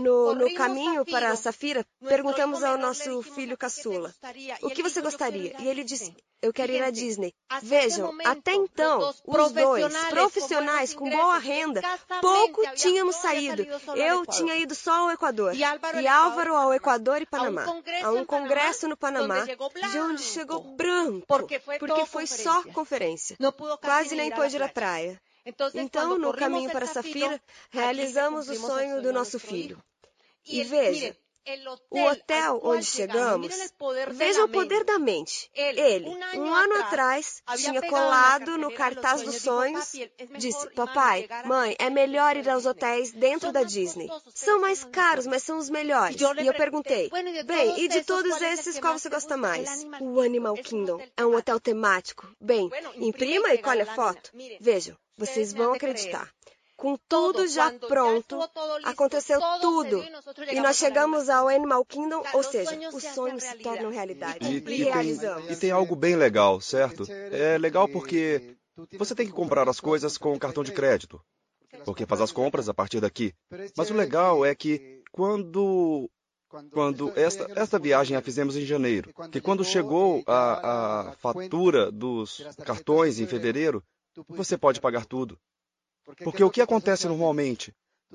No, no, caminho para Safira, perguntamos ao nosso filho caçula: O que você gostaria? E ele disse: Eu quero ir à Disney. Vejam, até então, os dois, profissionais com boa renda, pouco tínhamos saído. Eu tinha ido só ao Equador. E Álvaro ao Equador e Panamá. A um congresso no Panamá, de onde chegou branco, porque foi só conferência. Quase nem pôde ir à praia. Então, no caminho para Safira, realizamos o sonho do nosso filho. E veja, o hotel onde chegamos, veja o poder da mente. Ele, um ano atrás, tinha colado no cartaz dos sonhos, disse: Papai, mãe, é melhor ir aos hotéis dentro da Disney. São mais caros, mas são os melhores. E eu perguntei: Bem, e de todos esses, qual você gosta mais? O Animal Kingdom. É um hotel temático. Bem, imprima e colhe a foto. Vejam, vocês vão acreditar. Com tudo já pronto, aconteceu tudo. E nós chegamos ao Animal Kingdom, ou seja, os sonhos se tornam realidade. E, e, tem, e tem algo bem legal, certo? É legal porque você tem que comprar as coisas com cartão de crédito. porque faz as compras a partir daqui. Mas o legal é que quando quando esta, esta viagem a fizemos em janeiro, que quando chegou a, a fatura dos cartões em fevereiro, você pode pagar tudo. Porque o que acontece normalmente?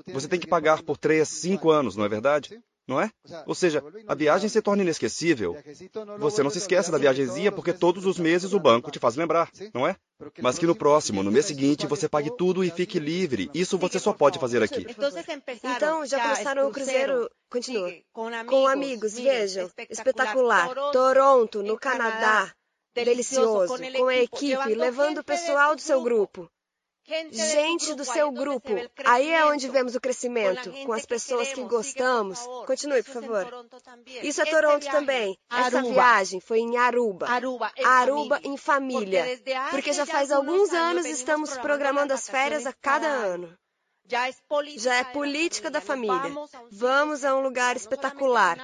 Você tem que pagar por três, cinco anos, não é verdade? Não é? Ou seja, a viagem se torna inesquecível. Você não se esquece da viagemzinha porque todos os meses o banco te faz lembrar, não é? Mas que no próximo, no mês seguinte, você pague tudo e fique livre. Isso você só pode fazer aqui. Então, já começaram o cruzeiro. Continua. Com amigos, vejam. Espetacular. Toronto, no Canadá. Delicioso. Com a equipe, levando o pessoal do seu grupo gente do seu grupo. Aí é onde vemos o crescimento, com as pessoas que gostamos. Continue, por favor. Isso é Toronto também. Essa viagem foi em Aruba. Aruba em família. Porque já faz alguns anos estamos programando as férias a cada ano. Já é política da família. Vamos a um lugar espetacular.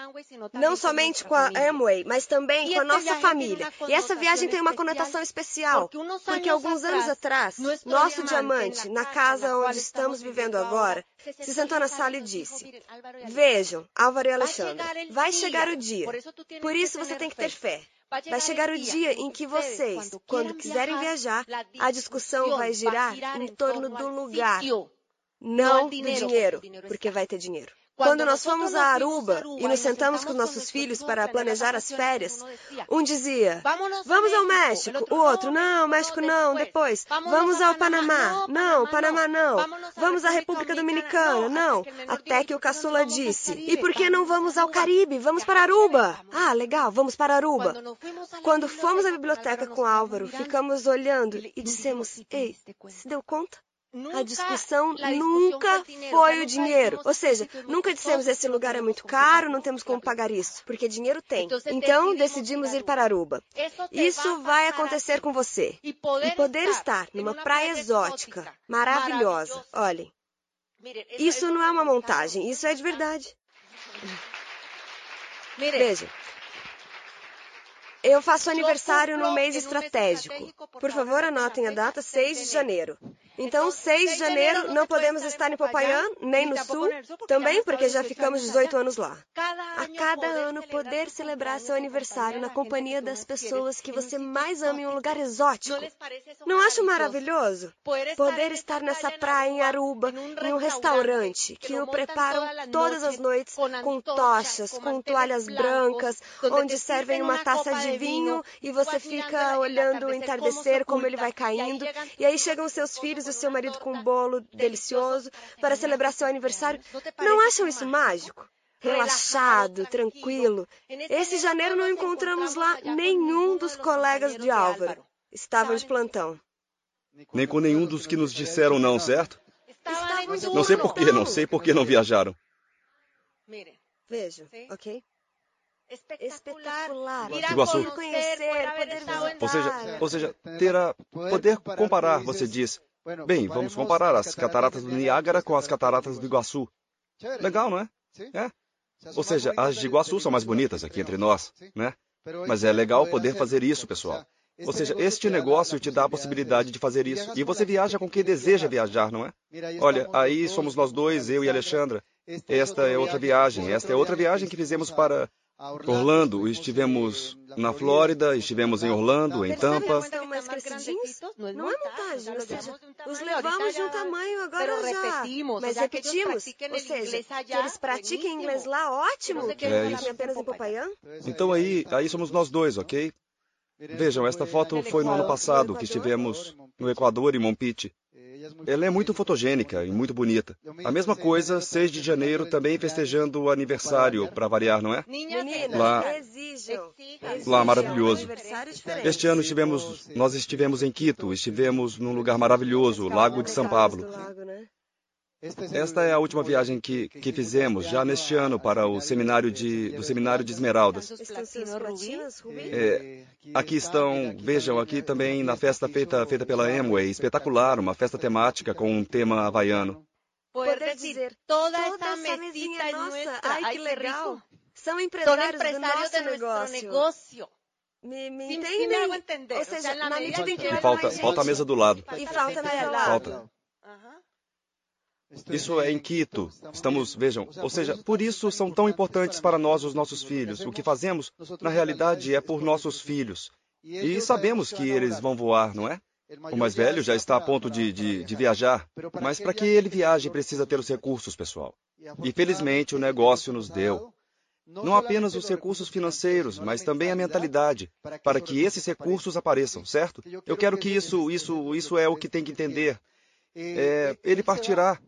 Não somente com a Amway, mas também com a nossa família. E essa viagem tem uma conotação especial, porque alguns anos atrás, nosso diamante, na casa onde estamos vivendo agora, se sentou na sala e disse: Vejam, Álvaro e Alexandre, vai chegar o dia. Por isso você tem que ter fé. Vai chegar o dia em que vocês, quando quiserem viajar, a discussão vai girar em torno do lugar não do dinheiro, porque vai ter dinheiro. Quando nós fomos a Aruba e nos sentamos com nossos filhos para planejar as férias, um dizia: Vamos ao México. O outro: Não, México não, depois. Vamos ao Panamá. Não, Panamá não. Vamos à República Dominicana. Não. Até que o caçula disse: E por que não vamos ao Caribe? Vamos para Aruba. Ah, legal, vamos para Aruba. Quando fomos à biblioteca com Álvaro, ficamos olhando e dissemos: Ei, se deu conta? A discussão nunca foi o dinheiro. Ou seja, nunca dissemos esse lugar é muito caro, não temos como pagar isso, porque dinheiro tem. Então decidimos ir para Aruba. Isso vai acontecer com você. E poder estar numa praia exótica, maravilhosa. Olhem, isso não é uma montagem, isso é de verdade. Veja. Eu faço aniversário no mês estratégico. Por favor, anotem a data 6 de janeiro. Então, 6 de janeiro, não podemos estar em Popayán, nem no sul, também porque já ficamos 18 anos lá. A cada ano, poder celebrar seu aniversário na companhia das pessoas que você mais ama em um lugar exótico. Não acho maravilhoso? Poder estar nessa praia em Aruba, em um restaurante, que o preparam todas as noites com tochas, com toalhas brancas, onde servem uma taça de vinho e você fica olhando o entardecer, como ele vai caindo. E aí chegam os seus filhos e o seu marido com um bolo delicioso para celebrar seu aniversário. Não acham isso mágico? Relaxado, tranquilo. Esse janeiro não encontramos lá nenhum dos colegas de Álvaro. Estavam de plantão. Nem com nenhum dos que nos disseram não, certo? Não sei por que, não sei por que não viajaram. Vejam, ok? Espetacular. Iguaçu. Conhecer, poder ou seja, ou seja, ter a poder comparar, você diz. Bem, vamos comparar as cataratas do Niágara com as cataratas do Iguaçu. Legal, não é? É. Ou seja, as de Iguaçu são mais bonitas aqui entre nós, né? Mas é legal poder fazer isso, pessoal. Ou seja, este negócio te dá a possibilidade de fazer isso. E você viaja com quem deseja viajar, não é? Olha, aí somos nós dois, eu e Alexandra. Esta é outra viagem. Esta é outra viagem que fizemos para Orlando, estivemos na Flórida, estivemos em Orlando, em Tampa. Não é montagem, ou seja, os levamos de um tamanho agora já. Mas repetimos, ou seja, que eles pratiquem inglês lá, ótimo. É isso. apenas em Popayán. Então aí, aí somos nós dois, ok? Vejam, esta foto foi no ano passado que estivemos no Equador, em Mompite. Ela é muito fotogênica e muito bonita. A mesma coisa, 6 de janeiro, também festejando o aniversário, para variar, não é? Lá, lá maravilhoso. Este ano estivemos, nós estivemos em Quito, estivemos num lugar maravilhoso, Lago de São Pablo. Esta é a última viagem que, que fizemos, já neste ano, para o seminário de, do Seminário de Esmeraldas. É, aqui estão, vejam, aqui também na festa feita, feita pela Amway, espetacular, uma festa temática com um tema havaiano. Poder dizer, toda essa mesinha nossa, ai que legal. São empresários, do nosso negócio. Me, me entendem? Ou seja, na medida em que... Falta, falta a mesa do lado. E falta a mesa do lado. Falta. Isso é em Quito. Estamos, vejam, ou seja, por isso são tão importantes para nós os nossos filhos. O que fazemos, na realidade, é por nossos filhos. E sabemos que eles vão voar, não é? O mais velho já está a ponto de, de, de viajar, mas para que ele viaje precisa ter os recursos, pessoal. E felizmente o negócio nos deu. Não apenas os recursos financeiros, mas também a mentalidade, para que esses recursos apareçam, certo? Eu quero que isso, isso, isso é o que tem que entender. É, ele partirá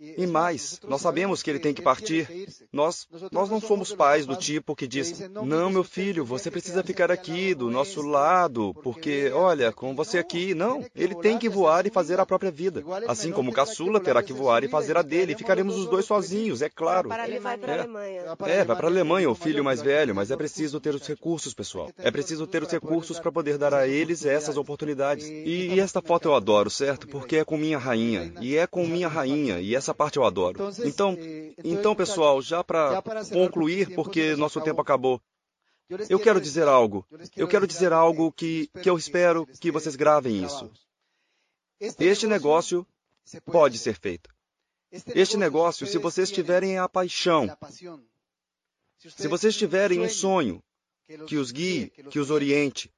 e mais, nós sabemos que ele tem que partir. Nós, nós não somos pais do tipo que diz: Não, meu filho, você precisa ficar aqui do nosso lado, porque, olha, com você aqui. Não, ele tem que voar e fazer a própria vida. Assim como o caçula terá que voar e fazer a dele. Ficaremos os dois sozinhos, é claro. Ele vai para a Alemanha. É, vai para a Alemanha, o filho mais velho, mas é preciso ter os recursos, pessoal. É preciso ter os recursos para poder dar a eles essas oportunidades. E, e esta foto eu adoro, certo? Porque é com minha rainha. E é com minha rainha. E essa essa parte eu adoro. Então, então pessoal, já para concluir, porque nosso tempo acabou, eu quero dizer algo. Eu quero dizer algo que, que eu espero que vocês gravem isso. Este negócio pode ser feito. Este negócio, se vocês tiverem a paixão, se vocês tiverem um sonho que os guie, que os oriente,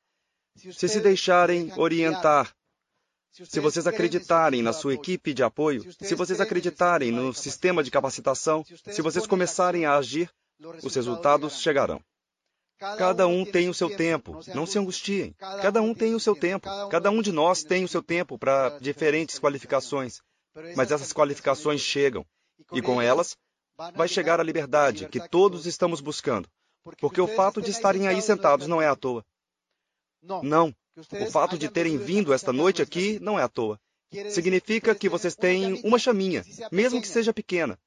se se deixarem orientar, se vocês acreditarem na sua equipe de apoio, se vocês acreditarem no sistema de capacitação, se vocês começarem a agir, os resultados chegarão. Cada um tem o seu tempo, não se angustiem. Cada um tem o seu tempo. Cada um de nós tem o seu tempo para diferentes qualificações. Mas essas qualificações chegam, e com elas vai chegar a liberdade que todos estamos buscando. Porque o fato de estarem aí sentados não é à toa. Não, o fato de terem vindo esta noite aqui não é à toa. Significa que vocês têm uma chaminha, mesmo que seja pequena,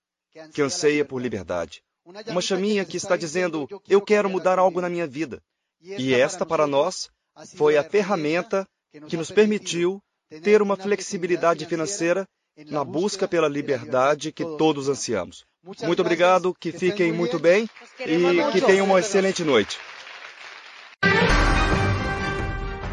que anseia por liberdade. Uma chaminha que está dizendo: Eu quero mudar algo na minha vida. E esta, para nós, foi a ferramenta que nos permitiu ter uma flexibilidade financeira na busca pela liberdade que todos ansiamos. Muito obrigado, que fiquem muito bem e que tenham uma excelente noite.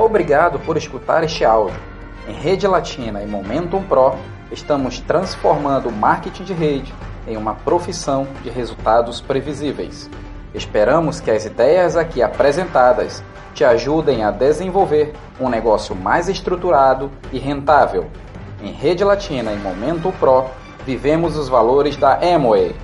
Obrigado por escutar este áudio. Em Rede Latina e Momentum Pro, estamos transformando o marketing de rede em uma profissão de resultados previsíveis. Esperamos que as ideias aqui apresentadas te ajudem a desenvolver um negócio mais estruturado e rentável. Em Rede Latina e Momento Pro, vivemos os valores da Amway